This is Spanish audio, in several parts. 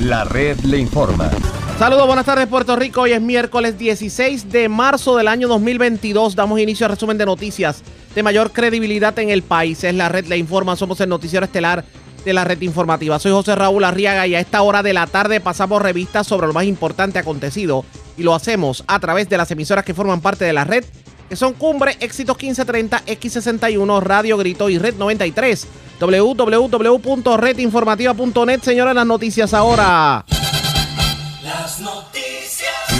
La red le informa. Saludos, buenas tardes Puerto Rico. Hoy es miércoles 16 de marzo del año 2022. Damos inicio al resumen de noticias de mayor credibilidad en el país. Es la red le informa. Somos el noticiero estelar de la red informativa. Soy José Raúl Arriaga y a esta hora de la tarde pasamos revistas sobre lo más importante acontecido y lo hacemos a través de las emisoras que forman parte de la red que son Cumbre, Éxitos 1530, X61, Radio Grito y Red 93. www.redinformativa.net. Señora, las noticias ahora. Las noticias.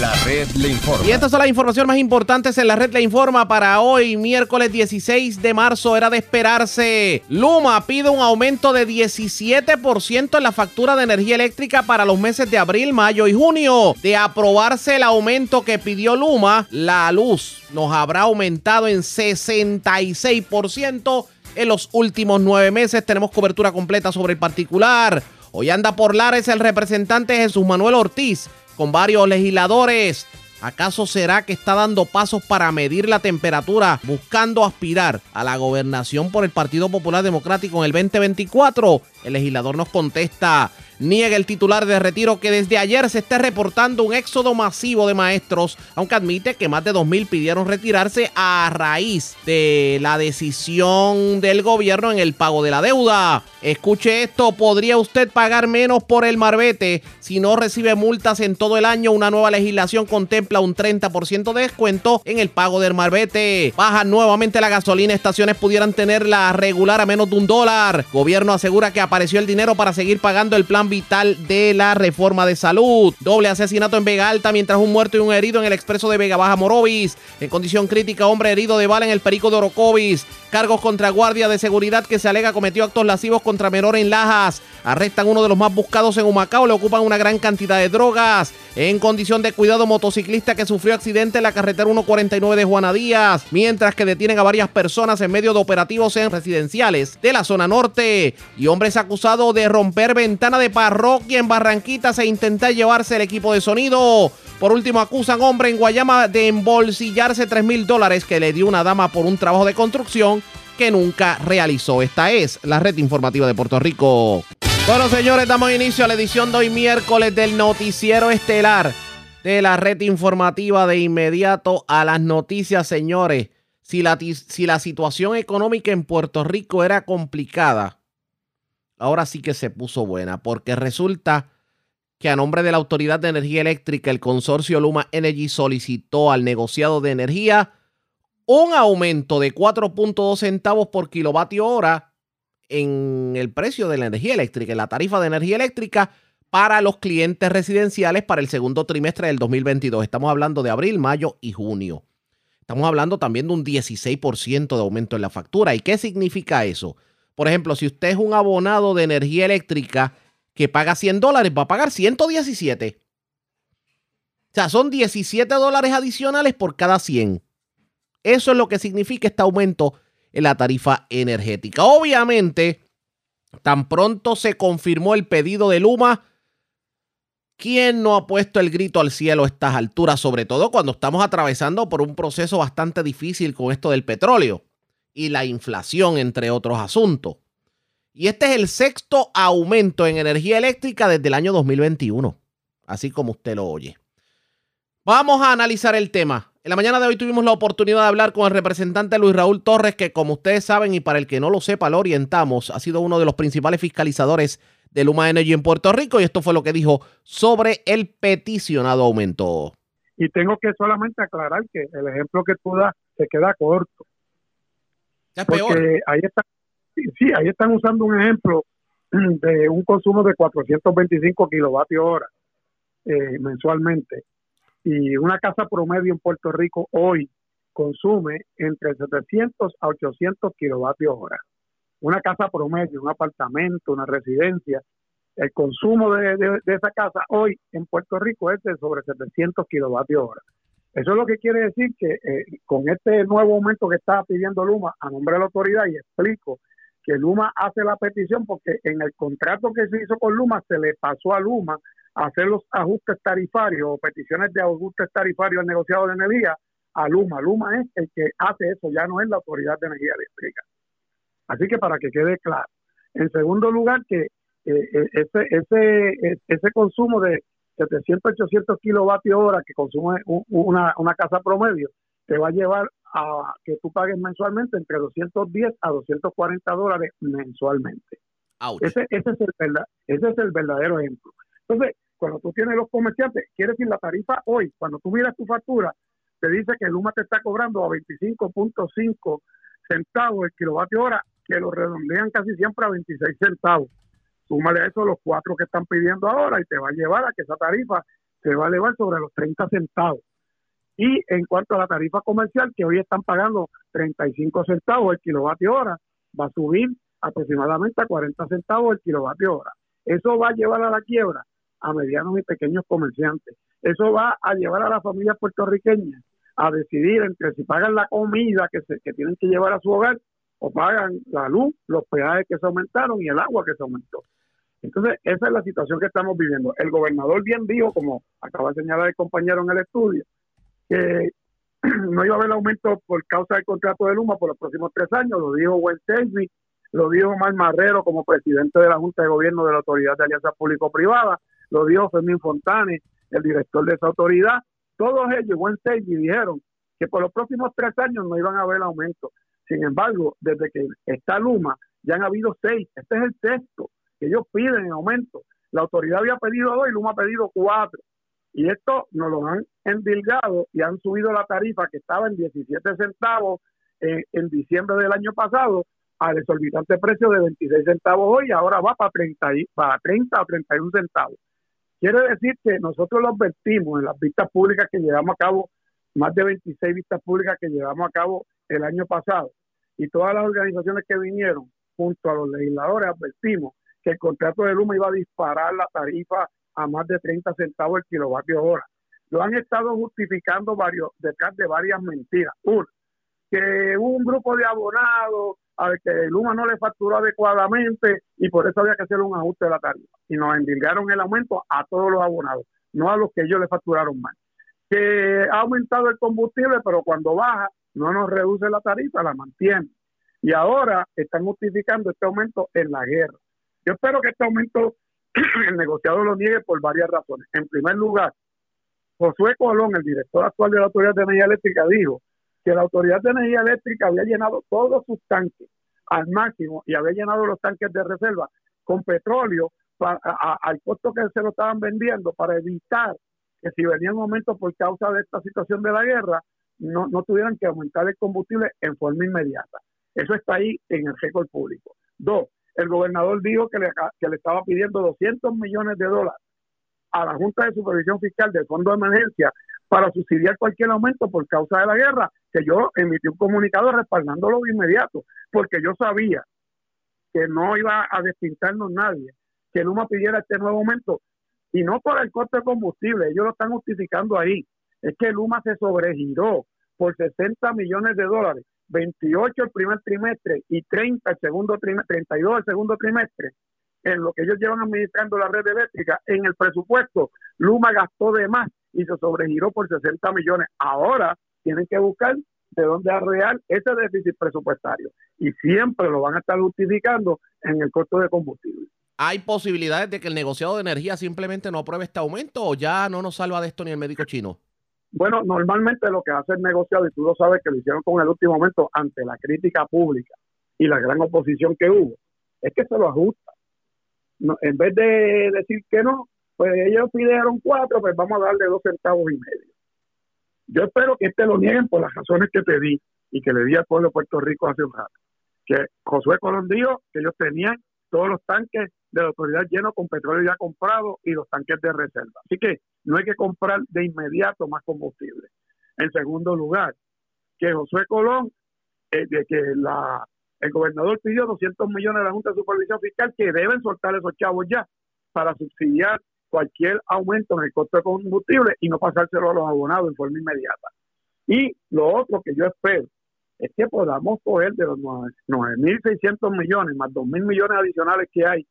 La red le informa. Y estas son las informaciones más importantes en la red le informa para hoy, miércoles 16 de marzo. Era de esperarse. Luma pide un aumento de 17% en la factura de energía eléctrica para los meses de abril, mayo y junio. De aprobarse el aumento que pidió Luma, la luz nos habrá aumentado en 66% en los últimos nueve meses. Tenemos cobertura completa sobre el particular. Hoy anda por Lares el representante Jesús Manuel Ortiz con varios legisladores. ¿Acaso será que está dando pasos para medir la temperatura buscando aspirar a la gobernación por el Partido Popular Democrático en el 2024? El legislador nos contesta, niega el titular de retiro que desde ayer se está reportando un éxodo masivo de maestros, aunque admite que más de 2.000 pidieron retirarse a raíz de la decisión del gobierno en el pago de la deuda. Escuche esto, ¿podría usted pagar menos por el marbete si no recibe multas en todo el año? Una nueva legislación contempla un 30% de descuento en el pago del marbete. Baja nuevamente la gasolina, estaciones pudieran tenerla regular a menos de un dólar. Gobierno asegura que apareció el dinero para seguir pagando el plan vital de la reforma de salud. Doble asesinato en Vega Alta mientras un muerto y un herido en el expreso de Vega Baja Morovis. En condición crítica, hombre herido de bala en el perico de Orocovis. Cargos contra guardia de seguridad que se alega cometió actos lascivos contra menor en Lajas. Arrestan uno de los más buscados en Humacao. Le ocupan una gran cantidad de drogas. En condición de cuidado, motociclista que sufrió accidente en la carretera 149 de Juana Díaz. Mientras que detienen a varias personas en medio de operativos en residenciales de la zona norte. Y hombre es acusado de romper ventana de parroquia en Barranquitas e intentar llevarse el equipo de sonido. Por último, acusan hombre en Guayama de embolsillarse 3 mil dólares que le dio una dama por un trabajo de construcción que nunca realizó. Esta es la red informativa de Puerto Rico. Bueno, señores, damos inicio a la edición de hoy miércoles del noticiero estelar de la red informativa de inmediato a las noticias, señores. Si la, si la situación económica en Puerto Rico era complicada, ahora sí que se puso buena, porque resulta que a nombre de la Autoridad de Energía Eléctrica, el consorcio Luma Energy solicitó al negociado de energía un aumento de 4.2 centavos por kilovatio hora en el precio de la energía eléctrica, en la tarifa de energía eléctrica para los clientes residenciales para el segundo trimestre del 2022. Estamos hablando de abril, mayo y junio. Estamos hablando también de un 16% de aumento en la factura. ¿Y qué significa eso? Por ejemplo, si usted es un abonado de energía eléctrica que paga 100 dólares, va a pagar 117. O sea, son 17 dólares adicionales por cada 100. Eso es lo que significa este aumento en la tarifa energética. Obviamente, tan pronto se confirmó el pedido de Luma, ¿quién no ha puesto el grito al cielo a estas alturas? Sobre todo cuando estamos atravesando por un proceso bastante difícil con esto del petróleo y la inflación, entre otros asuntos. Y este es el sexto aumento en energía eléctrica desde el año 2021, así como usted lo oye. Vamos a analizar el tema. En la mañana de hoy tuvimos la oportunidad de hablar con el representante Luis Raúl Torres, que como ustedes saben y para el que no lo sepa, lo orientamos, ha sido uno de los principales fiscalizadores de Luma Energy en Puerto Rico y esto fue lo que dijo sobre el peticionado aumento. Y tengo que solamente aclarar que el ejemplo que tú das se queda corto. Ya es peor. Porque ahí está sí, ahí están usando un ejemplo de un consumo de 425 kilovatios hora eh, mensualmente. Y una casa promedio en Puerto Rico hoy consume entre 700 a 800 kilovatios hora. Una casa promedio, un apartamento, una residencia, el consumo de, esa casa hoy en Puerto Rico es de sobre 700 kilovatios hora. Eso es lo que quiere decir que eh, con este nuevo aumento que está pidiendo Luma a nombre de la autoridad, y explico que Luma hace la petición porque en el contrato que se hizo con Luma se le pasó a Luma hacer los ajustes tarifarios o peticiones de ajustes tarifarios al negociado de energía a Luma. Luma es el que hace eso, ya no es la Autoridad de Energía Eléctrica. Así que para que quede claro. En segundo lugar, que eh, eh, ese, ese, ese consumo de 700, 800 kilovatios hora que consume una, una casa promedio, te va a llevar a que tú pagues mensualmente entre 210 a 240 dólares mensualmente. Ese, ese, es el verdad, ese es el verdadero ejemplo. Entonces, cuando tú tienes los comerciantes, quiere decir la tarifa hoy, cuando tú miras tu factura, te dice que el Luma te está cobrando a 25.5 centavos el kilovatio hora, que lo redondean casi siempre a 26 centavos. Súmale a eso los cuatro que están pidiendo ahora y te va a llevar a que esa tarifa se va a elevar sobre los 30 centavos. Y en cuanto a la tarifa comercial, que hoy están pagando 35 centavos el kilovatio hora, va a subir aproximadamente a 40 centavos el kilovatio hora. Eso va a llevar a la quiebra a medianos y pequeños comerciantes. Eso va a llevar a las familias puertorriqueñas a decidir entre si pagan la comida que, se, que tienen que llevar a su hogar o pagan la luz, los peajes que se aumentaron y el agua que se aumentó. Entonces, esa es la situación que estamos viviendo. El gobernador bien dijo, como acaba de señalar el compañero en el estudio, que no iba a haber aumento por causa del contrato de Luma por los próximos tres años, lo dijo Gwen lo dijo Mar Marrero como presidente de la Junta de Gobierno de la Autoridad de Alianza Público-Privada, lo dijo Fermín Fontane, el director de esa autoridad. Todos ellos, Gwen dijeron que por los próximos tres años no iban a haber aumento. Sin embargo, desde que está Luma, ya han habido seis. Este es el sexto que ellos piden en aumento. La autoridad había pedido dos y Luma ha pedido cuatro. Y esto nos lo han endilgado y han subido la tarifa que estaba en 17 centavos en diciembre del año pasado al exorbitante precio de 26 centavos hoy, ahora va para 30, para 30 o 31 centavos. Quiere decir que nosotros lo advertimos en las vistas públicas que llevamos a cabo, más de 26 vistas públicas que llevamos a cabo el año pasado, y todas las organizaciones que vinieron junto a los legisladores advertimos que el contrato de Luma iba a disparar la tarifa a más de 30 centavos el kilovatio hora. Lo han estado justificando varios, detrás de varias mentiras. Uno, que un grupo de abonados al que Luma no le facturó adecuadamente y por eso había que hacer un ajuste de la tarifa. Y nos endilgaron el aumento a todos los abonados, no a los que ellos le facturaron más. Que ha aumentado el combustible, pero cuando baja no nos reduce la tarifa, la mantiene. Y ahora están justificando este aumento en la guerra. Yo espero que este aumento el negociado lo niegue por varias razones. En primer lugar, Josué Colón, el director actual de la Autoridad de Energía Eléctrica, dijo que la Autoridad de Energía Eléctrica había llenado todos sus tanques al máximo y había llenado los tanques de reserva con petróleo al costo que se lo estaban vendiendo para evitar que si venía un momento por causa de esta situación de la guerra, no, no tuvieran que aumentar el combustible en forma inmediata. Eso está ahí en el récord público. Dos, el gobernador dijo que le, que le estaba pidiendo 200 millones de dólares a la Junta de Supervisión Fiscal del Fondo de Emergencia para subsidiar cualquier aumento por causa de la guerra, que yo emití un comunicado respaldándolo de inmediato, porque yo sabía que no iba a despintarnos nadie, que Luma pidiera este nuevo aumento, y no por el coste de combustible, ellos lo están justificando ahí, es que Luma se sobregiró por 60 millones de dólares 28 el primer trimestre y 30 el segundo trimestre, 32 el segundo trimestre, en lo que ellos llevan administrando la red eléctrica, en el presupuesto, Luma gastó de más y se sobregiró por 60 millones. Ahora tienen que buscar de dónde arrear ese déficit presupuestario y siempre lo van a estar justificando en el costo de combustible. ¿Hay posibilidades de que el negociado de energía simplemente no apruebe este aumento o ya no nos salva de esto ni el médico chino? Bueno, normalmente lo que hace el negociado, y tú lo sabes que lo hicieron con el último momento ante la crítica pública y la gran oposición que hubo, es que se lo ajusta. en vez de decir que no, pues ellos pidieron cuatro, pues vamos a darle dos centavos y medio. Yo espero que este lo nieguen por las razones que te di y que le di al pueblo de Puerto Rico hace un rato. Que Josué Colón dijo que ellos tenían todos los tanques de la autoridad llenos con petróleo ya comprado y los tanques de reserva. Así que no hay que comprar de inmediato más combustible. En segundo lugar, que José Colón, eh, que la, el gobernador pidió 200 millones de la Junta de Supervisión Fiscal que deben soltar esos chavos ya para subsidiar cualquier aumento en el costo de combustible y no pasárselo a los abonados en forma inmediata. Y lo otro que yo espero es que podamos coger de los 9.600 millones más 2.000 millones adicionales que hay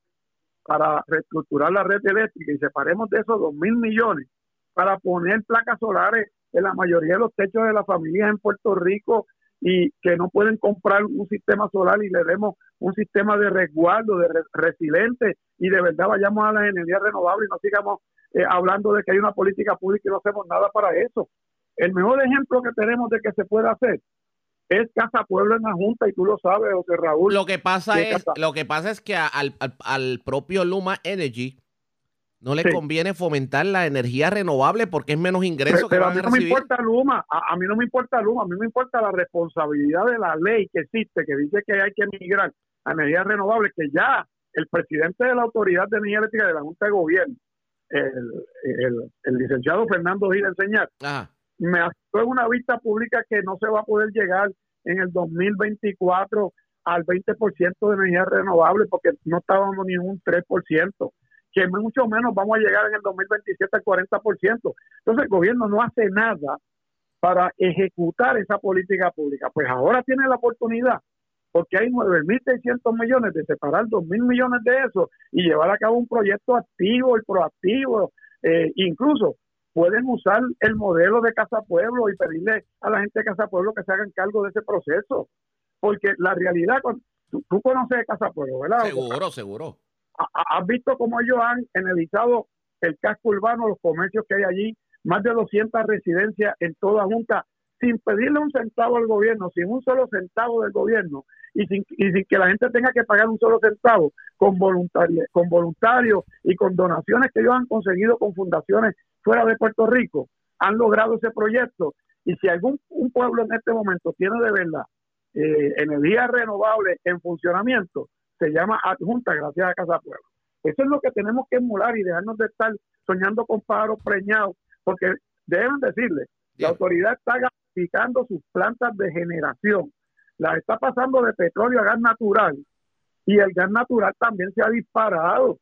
para reestructurar la red eléctrica y separemos de esos 2.000 millones para poner placas solares en la mayoría de los techos de las familias en Puerto Rico y que no pueden comprar un sistema solar y le demos un sistema de resguardo, de resiliente y de verdad vayamos a las energías renovables y no sigamos eh, hablando de que hay una política pública y no hacemos nada para eso. El mejor ejemplo que tenemos de que se puede hacer es Casa Pueblo en la Junta y tú lo sabes, José Raúl. Lo que pasa es, lo que pasa es que al, al, propio Luma Energy no le conviene fomentar la energía renovable porque es menos ingreso pero, a mí no me importa Luma, a, mí no me importa Luma, a mí me importa la responsabilidad de la ley que existe, que dice que hay que migrar a energía renovable, que ya el presidente de la Autoridad de Energía Eléctrica de la Junta de Gobierno, el, el, licenciado Fernando Gil Enseñar, me hace una vista pública que no se va a poder llegar en el 2024 al 20% de energía renovable porque no estábamos ni un 3%, que mucho menos vamos a llegar en el 2027 al 40%. Entonces el gobierno no hace nada para ejecutar esa política pública. Pues ahora tiene la oportunidad, porque hay 9.600 millones de separar 2.000 millones de eso y llevar a cabo un proyecto activo y proactivo, eh, incluso pueden usar el modelo de Casa Pueblo y pedirle a la gente de Casa Pueblo que se hagan cargo de ese proceso. Porque la realidad, tú, tú conoces Casa Pueblo, ¿verdad? Seguro, seguro. ¿Has visto cómo ellos han analizado el casco urbano, los comercios que hay allí? Más de 200 residencias en toda Junta, sin pedirle un centavo al gobierno, sin un solo centavo del gobierno y sin, y sin que la gente tenga que pagar un solo centavo, con, voluntarios, con voluntarios y con donaciones que ellos han conseguido con fundaciones fuera de Puerto Rico han logrado ese proyecto. Y si algún un pueblo en este momento tiene de verdad eh, energía renovable en funcionamiento, se llama adjunta gracias a Casa Pueblo. Eso es lo que tenemos que emular y dejarnos de estar soñando con pájaros preñados, porque deben decirle, la autoridad está gasificando sus plantas de generación, la está pasando de petróleo a gas natural, y el gas natural también se ha disparado,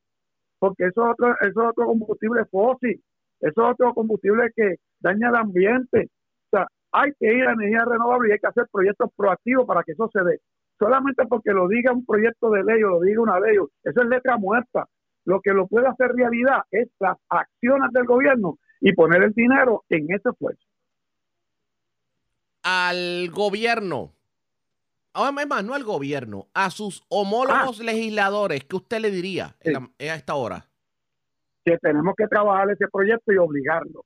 porque eso es otro, eso es otro combustible fósil. Eso es otro combustible que daña el ambiente. O sea, hay que ir a energía renovable y hay que hacer proyectos proactivos para que eso se dé. Solamente porque lo diga un proyecto de ley o lo diga una ley, eso es letra muerta. Lo que lo puede hacer realidad es las acciones del gobierno y poner el dinero en ese esfuerzo. Al gobierno, ahora más, no al gobierno, a sus homólogos ah. legisladores, ¿qué usted le diría a esta hora? Que tenemos que trabajar ese proyecto y obligarlo,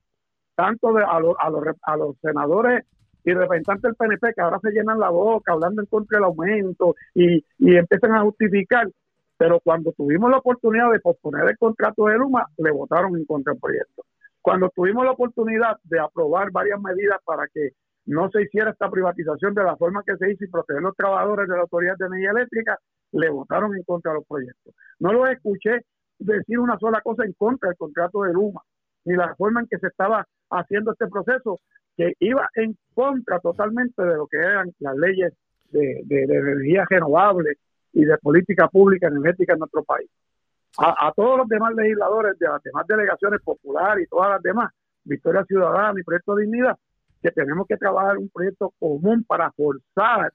tanto de, a, a, los, a los senadores y representantes del PNP que ahora se llenan la boca hablando en contra del aumento y, y empiezan a justificar, pero cuando tuvimos la oportunidad de posponer el contrato de Luma, le votaron en contra del proyecto. Cuando tuvimos la oportunidad de aprobar varias medidas para que no se hiciera esta privatización de la forma que se hizo y proteger a los trabajadores de la Autoridad de Energía Eléctrica, le votaron en contra de los proyectos. No los escuché decir una sola cosa en contra del contrato de Luma, ni la forma en que se estaba haciendo este proceso, que iba en contra totalmente de lo que eran las leyes de, energía renovable y de política pública energética en nuestro país. A, todos los demás legisladores de las demás delegaciones populares y todas las demás, Victoria Ciudadana y Proyecto de Dignidad, que tenemos que trabajar un proyecto común para forzar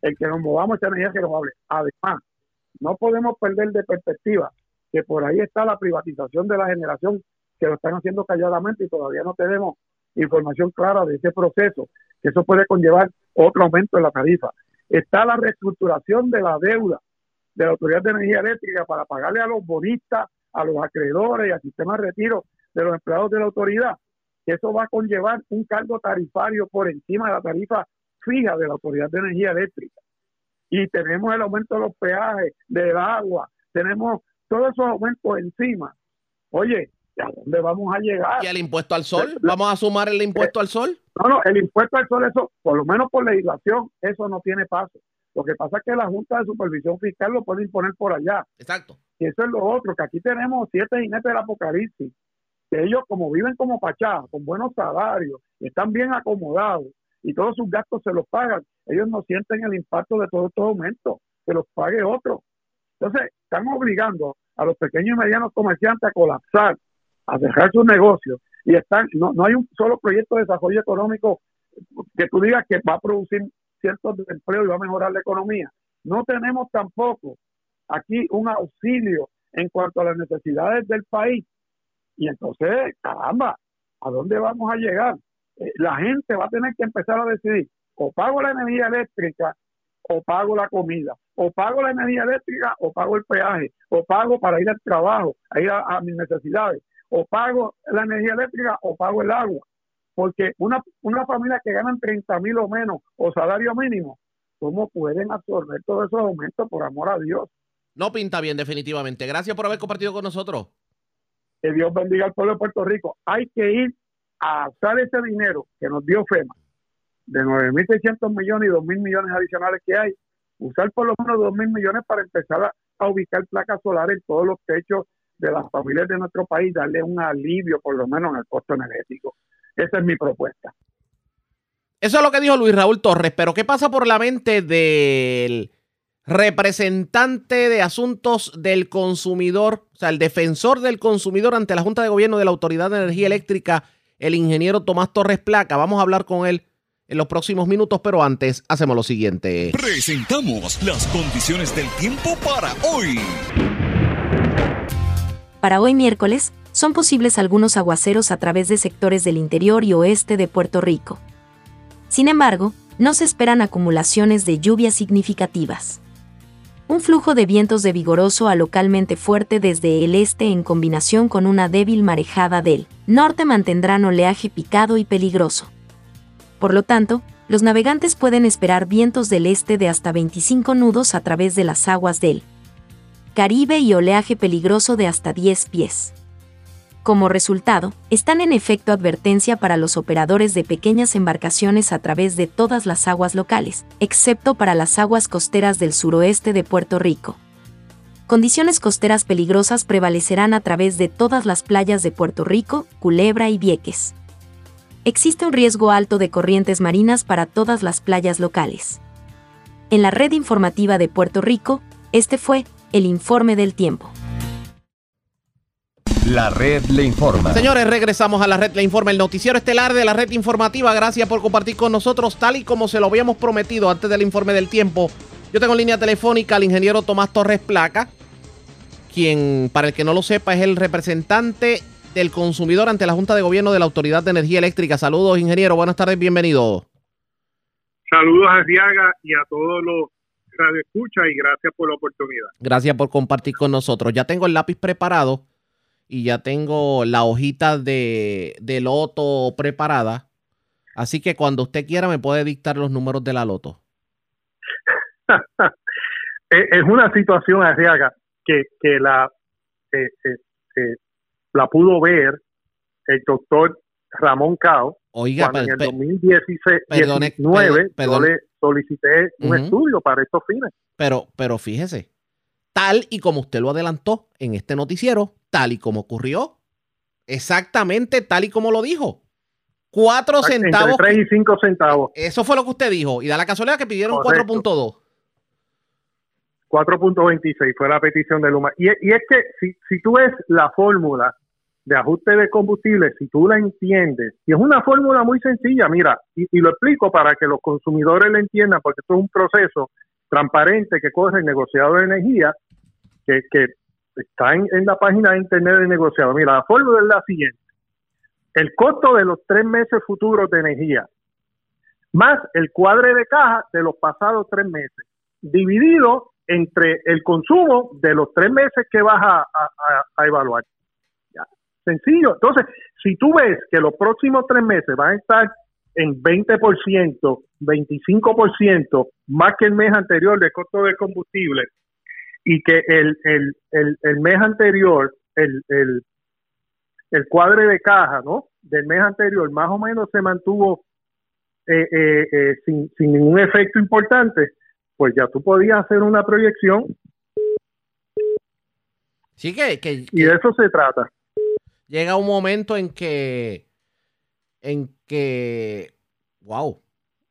el que nos movamos esta energía renovable. Además, no podemos perder de perspectiva que por ahí está la privatización de la generación que lo están haciendo calladamente y todavía no tenemos información clara de ese proceso, que eso puede conllevar otro aumento en la tarifa. Está la reestructuración de la deuda de la Autoridad de Energía Eléctrica para pagarle a los bonistas, a los acreedores y al sistema de retiro de los empleados de la autoridad, que eso va a conllevar un cargo tarifario por encima de la tarifa fija de la Autoridad de Energía Eléctrica. Y tenemos el aumento de los peajes, del agua, tenemos todos esos aumentos encima, oye, ¿a dónde vamos a llegar? ¿Y el impuesto al sol? ¿Vamos a sumar el impuesto al sol? No, no, el impuesto al sol, eso, por lo menos por legislación, eso no tiene paso. Lo que pasa es que la Junta de Supervisión Fiscal lo puede imponer por allá. Exacto. Y eso es lo otro, que aquí tenemos siete jinetes del apocalipsis, que ellos como viven como pachá, con buenos salarios, están bien acomodados y todos sus gastos se los pagan, ellos no sienten el impacto de todo estos aumentos, que los pague otro. Entonces, están obligando a los pequeños y medianos comerciantes a colapsar, a dejar sus negocios. Y están, no, no hay un solo proyecto de desarrollo económico que tú digas que va a producir ciertos empleos y va a mejorar la economía. No tenemos tampoco aquí un auxilio en cuanto a las necesidades del país. Y entonces, caramba, ¿a dónde vamos a llegar? Eh, la gente va a tener que empezar a decidir, o pago la energía eléctrica o pago la comida, o pago la energía eléctrica o pago el peaje, o pago para ir al trabajo, a ir a, mis necesidades, o pago la energía eléctrica o pago el agua. Porque una, una familia que ganan 30 mil o menos o salario mínimo, ¿cómo pueden absorber todos esos aumentos por amor a Dios? No pinta bien, definitivamente. Gracias por haber compartido con nosotros. Que Dios bendiga al pueblo de Puerto Rico. Hay que ir a usar ese dinero que nos dio FEMA, de 9.600 millones y 2.000 millones adicionales que hay, usar por lo menos 2.000 millones para empezar a, ubicar placas solares en todos los techos de las familias de nuestro país, darle un alivio por lo menos en el costo energético. Esa es mi propuesta. Eso es lo que dijo Luis Raúl Torres, pero ¿qué pasa por la mente del representante de asuntos del consumidor, o sea, el defensor del consumidor ante la Junta de Gobierno de la Autoridad de Energía Eléctrica, el ingeniero Tomás Torres Placa? Vamos a hablar con él en los próximos minutos, pero antes hacemos lo siguiente. Presentamos las condiciones del tiempo para hoy. Para hoy miércoles, son posibles algunos aguaceros a través de sectores del interior y oeste de Puerto Rico. Sin embargo, no se esperan acumulaciones de lluvias significativas. Un flujo de vientos de vigoroso a localmente fuerte desde el este en combinación con una débil marejada del norte mantendrán oleaje picado y peligroso. Por lo tanto, los navegantes pueden esperar vientos del este de hasta 25 nudos a través de las aguas del Caribe y oleaje peligroso de hasta 10 pies. Como resultado, están en efecto advertencia para los operadores de pequeñas embarcaciones a través de todas las aguas locales, excepto para las aguas costeras del suroeste de Puerto Rico. Condiciones costeras peligrosas prevalecerán a través de todas las playas de Puerto Rico, Culebra y Vieques existe un riesgo alto de corrientes marinas para todas las playas locales. En la red informativa de Puerto Rico, este fue el informe del tiempo. La red le informa. Señores, regresamos a la red le informa, el noticiero estelar de la red informativa. Gracias por compartir con nosotros, tal y como se lo habíamos prometido antes del informe del tiempo. Yo tengo en línea telefónica al ingeniero Tomás Torres Placa, quien, para el que no lo sepa, es el representante del consumidor ante la Junta de Gobierno de la Autoridad de Energía Eléctrica. Saludos, ingeniero. Buenas tardes, bienvenido. Saludos a Diaga y a todos los escucha y gracias por la oportunidad. Gracias por compartir con nosotros. Ya tengo el lápiz preparado y ya tengo la hojita de, de loto preparada. Así que cuando usted quiera me puede dictar los números de la loto. es una situación, Arriaga, que, que la eh, eh, eh, la pudo ver el doctor Ramón Cao. Oiga, cuando en el 2019 yo le solicité un estudio para estos fines. Pero, pero fíjese, tal y como usted lo adelantó en este noticiero, tal y como ocurrió, exactamente tal y como lo dijo. Cuatro centavos. Entre 3 y 5 centavos. Eso fue lo que usted dijo. Y da la casualidad que pidieron 4.2. 4.26 fue la petición de Luma. Y, y es que si, si tú ves la fórmula de ajuste de combustible, si tú la entiendes, y es una fórmula muy sencilla, mira, y, lo explico para que los consumidores la entiendan, porque esto es un proceso transparente que corre el negociado de energía, que, que está en, la página de internet del negociado. Mira, la fórmula es la siguiente. El costo de los tres meses futuros de energía, más el cuadre de caja de los pasados tres meses, dividido entre el consumo de los tres meses que vas a, a evaluar. Sencillo. Entonces, si tú ves que los próximos tres meses van a estar en 20%, 25% más que el mes anterior de costo de combustible y que el, el, el, mes anterior, el, el, el cuadre de caja ¿no? del mes anterior más o menos se mantuvo eh, eh, eh, sin, sin ningún efecto importante, pues ya tú podías hacer una proyección. Sí, que, que y de eso se trata llega un momento en que, en que, wow,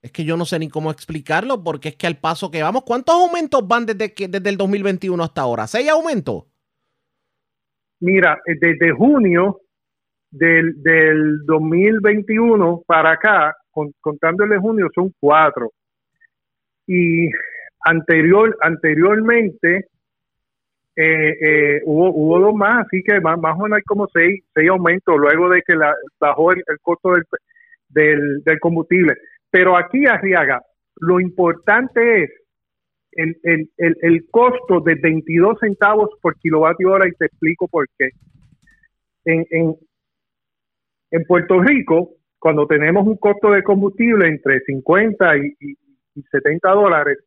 es que yo no sé ni cómo explicarlo porque es que al paso que vamos, ¿cuántos aumentos van desde, que, desde el 2021 hasta ahora? ¿Seis aumentos? Mira, eh, desde junio del, del 2021 para acá, con, contándole junio, son cuatro. Y anterior, anteriormente, eh, eh, hubo, hubo dos más, así que más, más o menos hay como seis, seis aumentos luego de que la, bajó el, costo del, del, combustible. Pero aquí, Arriaga, lo importante es el, el, el, el, costo de 22 centavos por kilovatio hora y te explico por qué. En, en, en Puerto Rico, cuando tenemos un costo de combustible entre 50 y, y, y 70 dólares,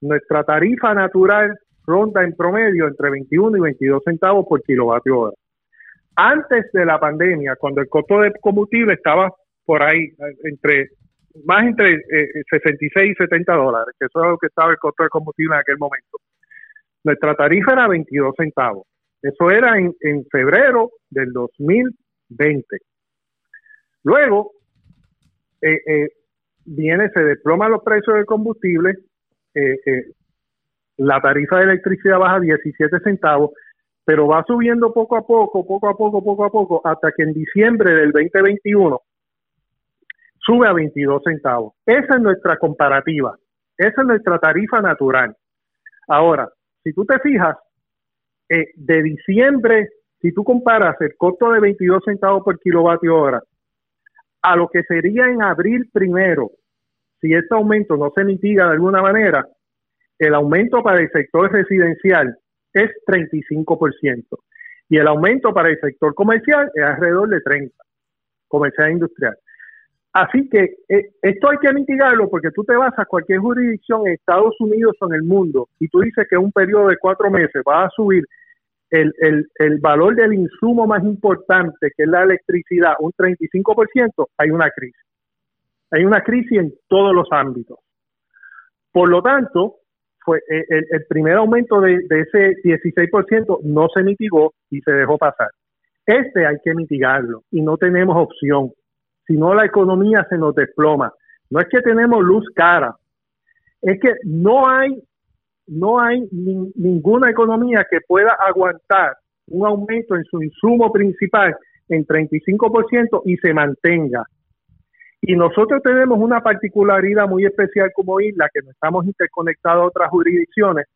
nuestra tarifa natural ronda en promedio entre 21 y 22 centavos por kilovatio hora. Antes de la pandemia, cuando el costo de combustible estaba por ahí, entre más entre eh, 66 y 70 dólares, que eso es lo que estaba el costo de combustible en aquel momento. Nuestra tarifa era 22 centavos. Eso era en, en febrero del 2020. Luego, eh, eh, viene, se desploma los precios del combustible, eh, eh, la tarifa de electricidad baja 17 centavos, pero va subiendo poco a poco, poco a poco, poco a poco, hasta que en diciembre del 2021 sube a 22 centavos. Esa es nuestra comparativa, esa es nuestra tarifa natural. Ahora, si tú te fijas, eh, de diciembre, si tú comparas el costo de 22 centavos por kilovatio hora a lo que sería en abril primero, si este aumento no se mitiga de alguna manera, el aumento para el sector residencial es 35% y el aumento para el sector comercial es alrededor de 30%, comercial e industrial. Así que eh, esto hay que mitigarlo porque tú te vas a cualquier jurisdicción en Estados Unidos o en el mundo y tú dices que en un periodo de cuatro meses va a subir el, el, el valor del insumo más importante, que es la electricidad, un 35%, hay una crisis. Hay una crisis en todos los ámbitos. Por lo tanto, fue eh, el, el primer aumento de, de ese 16% no se mitigó y se dejó pasar. Este hay que mitigarlo y no tenemos opción. Si no, la economía se nos desploma. No es que tenemos luz cara, es que no hay, no hay ni, ninguna economía que pueda aguantar un aumento en su insumo principal en 35% y se mantenga. Y nosotros tenemos una particularidad muy especial como isla, que no estamos interconectados a otras jurisdicciones.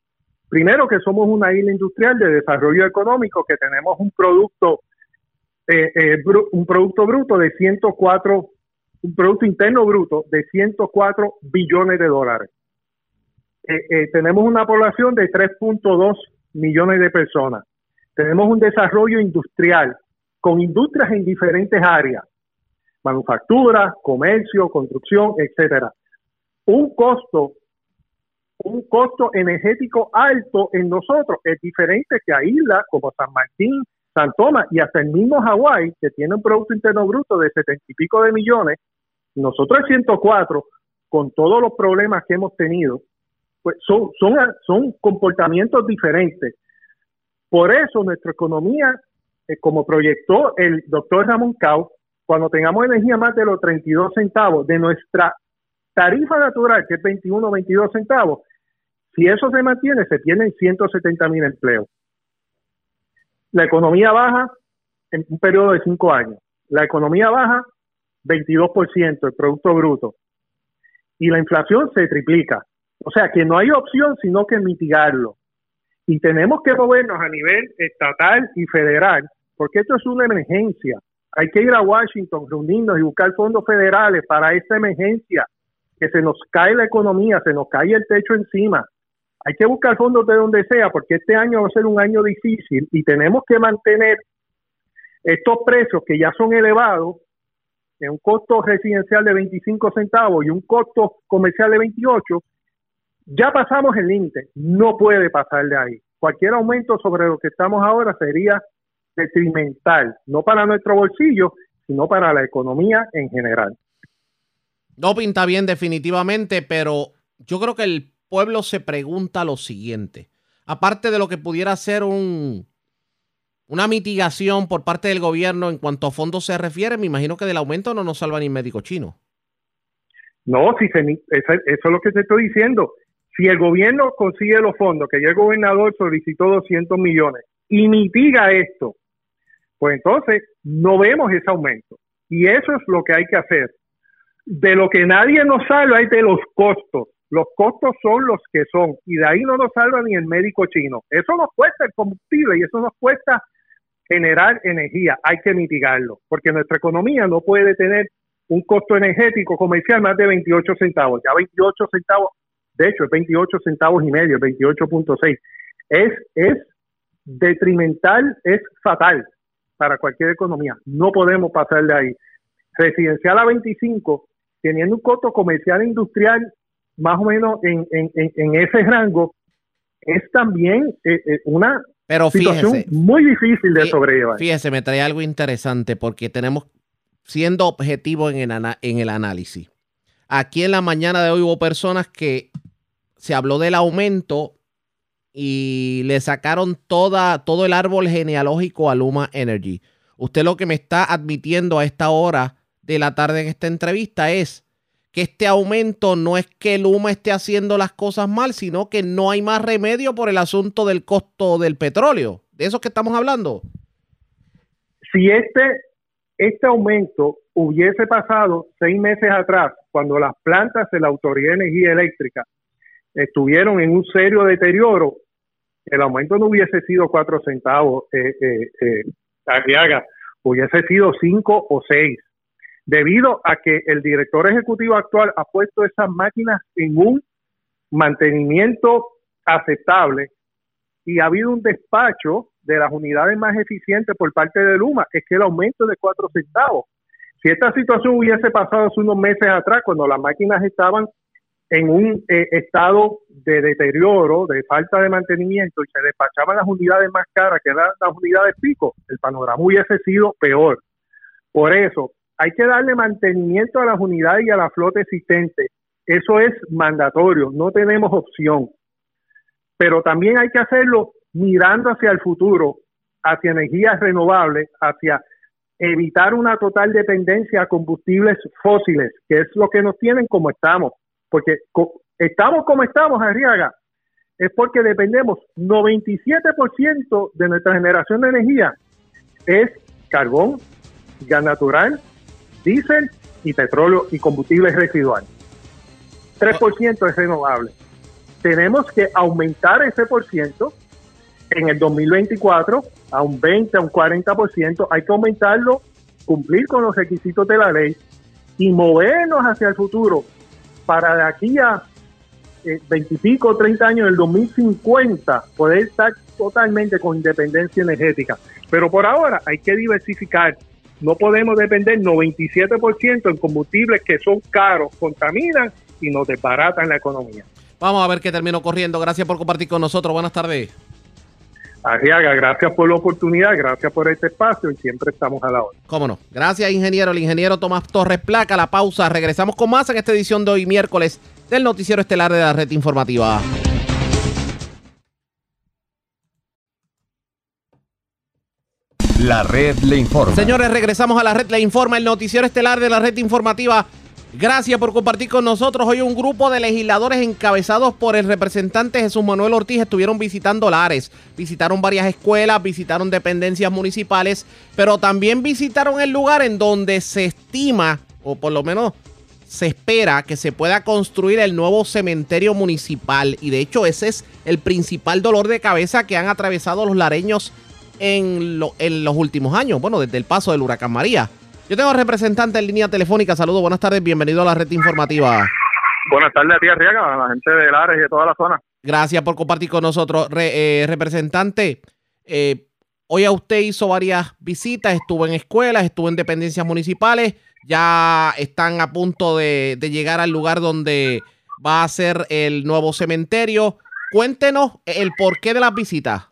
Primero que somos una isla industrial de desarrollo económico, que tenemos un producto, eh, eh, un producto bruto de 104, un producto interno bruto de 104 billones de dólares. Eh, tenemos una población de 3.2 millones de personas. Tenemos un desarrollo industrial con industrias en diferentes áreas manufactura, comercio, construcción, etcétera. Un costo, un costo energético alto en nosotros es diferente que a islas como San Martín, San Tomás y hasta el mismo Hawái, que tiene un Producto Interno Bruto de setenta y pico de millones, nosotros el 104, con todos los problemas que hemos tenido, pues son, son, son comportamientos diferentes. Por eso nuestra economía, eh, como proyectó el doctor Ramón Cao, cuando tengamos energía más de los 32 centavos de nuestra tarifa natural, que es 21 22 centavos, si eso se mantiene, se tienen 170 mil empleos. La economía baja en un periodo de cinco años. La economía baja 22%, el Producto Bruto. Y la inflación se triplica. O sea que no hay opción sino que mitigarlo. Y tenemos que movernos a nivel estatal y federal, porque esto es una emergencia. Hay que ir a Washington, reunirnos y buscar fondos federales para esta emergencia, que se nos cae la economía, se nos cae el techo encima. Hay que buscar fondos de donde sea, porque este año va a ser un año difícil y tenemos que mantener estos precios que ya son elevados, en un costo residencial de 25 centavos y un costo comercial de 28, ya pasamos el límite, no puede pasar de ahí. Cualquier aumento sobre lo que estamos ahora sería detrimental, no para nuestro bolsillo, sino para la economía en general. No pinta bien definitivamente, pero yo creo que el pueblo se pregunta lo siguiente. Aparte de lo que pudiera ser un, una mitigación por parte del gobierno en cuanto a fondos se refiere, me imagino que del aumento no nos salva ni médico chino. No, si se, eso, eso es lo que te estoy diciendo. Si el gobierno consigue los fondos, que ya el gobernador solicitó 200 millones, y mitiga esto, pues entonces no vemos ese aumento. Y eso es lo que hay que hacer. De lo que nadie nos salva es de los costos. Los costos son los que son y de ahí no nos salva ni el médico chino. Eso nos cuesta el combustible y eso nos cuesta generar energía. Hay que mitigarlo porque nuestra economía no puede tener un costo energético comercial más de 28 centavos. Ya 28 centavos, de hecho es 28 centavos y medio, 28.6. Es, es detrimental, es fatal para cualquier economía. No podemos pasar de ahí. Residencial a 25, teniendo un costo comercial e industrial más o menos en, en, en, ese rango, es también eh, eh, una Pero situación muy difícil de sobrellevar. Fíjese, me trae algo interesante porque tenemos, siendo objetivo en el, en el análisis, aquí en la mañana de hoy hubo personas que se habló del aumento y le sacaron toda, todo el árbol genealógico a Luma Energy. Usted lo que me está admitiendo a esta hora de la tarde en esta entrevista es que este aumento no es que Luma esté haciendo las cosas mal, sino que no hay más remedio por el asunto del costo del petróleo. ¿De eso que estamos hablando? Si este, este aumento hubiese pasado seis meses atrás, cuando las plantas de la Autoridad de Energía Eléctrica estuvieron en un serio deterioro, el aumento no hubiese sido cuatro centavos, eh, eh, eh, hubiese sido cinco o seis, debido a que el director ejecutivo actual ha puesto esas máquinas en un mantenimiento aceptable y ha habido un despacho de las unidades más eficientes por parte de Luma, es que el aumento de cuatro centavos. Si esta situación hubiese pasado hace unos meses atrás, cuando las máquinas estaban en un eh, estado de deterioro, de falta de mantenimiento y se despachaban las unidades más caras que eran las unidades pico, el panorama hubiese sido peor. Por eso, hay que darle mantenimiento a las unidades y a la flota existente. Eso es mandatorio, no tenemos opción. Pero también hay que hacerlo mirando hacia el futuro, hacia energías renovables, hacia evitar una total dependencia a combustibles fósiles, que es lo que nos tienen como estamos porque estamos como estamos, Arriaga, es porque dependemos 97% de nuestra generación de energía es carbón, gas natural, diésel y petróleo y combustibles residuales. 3% es renovable. Tenemos que aumentar ese por ciento en el 2024 a un 20, a un 40%. Hay que aumentarlo, cumplir con los requisitos de la ley y movernos hacia el futuro para de aquí a eh, veintipico o 30 años, el 2050, poder estar totalmente con independencia energética. Pero por ahora hay que diversificar. No podemos depender 97% en combustibles que son caros, contaminan y nos desbaratan la economía. Vamos a ver qué termino corriendo. Gracias por compartir con nosotros. Buenas tardes. Arriaga, gracias por la oportunidad, gracias por este espacio y siempre estamos a la hora. Cómo no. Gracias, ingeniero. El ingeniero Tomás Torres Placa. La pausa. Regresamos con más en esta edición de hoy, miércoles, del Noticiero Estelar de la Red Informativa. La red le informa. Señores, regresamos a la red le informa, el noticiero estelar de la red informativa Gracias por compartir con nosotros. Hoy un grupo de legisladores encabezados por el representante Jesús Manuel Ortiz estuvieron visitando Lares. Visitaron varias escuelas, visitaron dependencias municipales, pero también visitaron el lugar en donde se estima, o por lo menos se espera, que se pueda construir el nuevo cementerio municipal. Y de hecho ese es el principal dolor de cabeza que han atravesado los lareños en, en los últimos años. Bueno, desde el paso del huracán María. Yo tengo representante en línea telefónica. Saludos, buenas tardes, bienvenido a la red informativa. Buenas tardes a ti, Arriaga, a la gente de Lares y de toda la zona. Gracias por compartir con nosotros. Eh, representante, eh, hoy a usted hizo varias visitas, estuvo en escuelas, estuvo en dependencias municipales, ya están a punto de, llegar al lugar donde va a ser el nuevo cementerio. Cuéntenos el porqué de las visitas.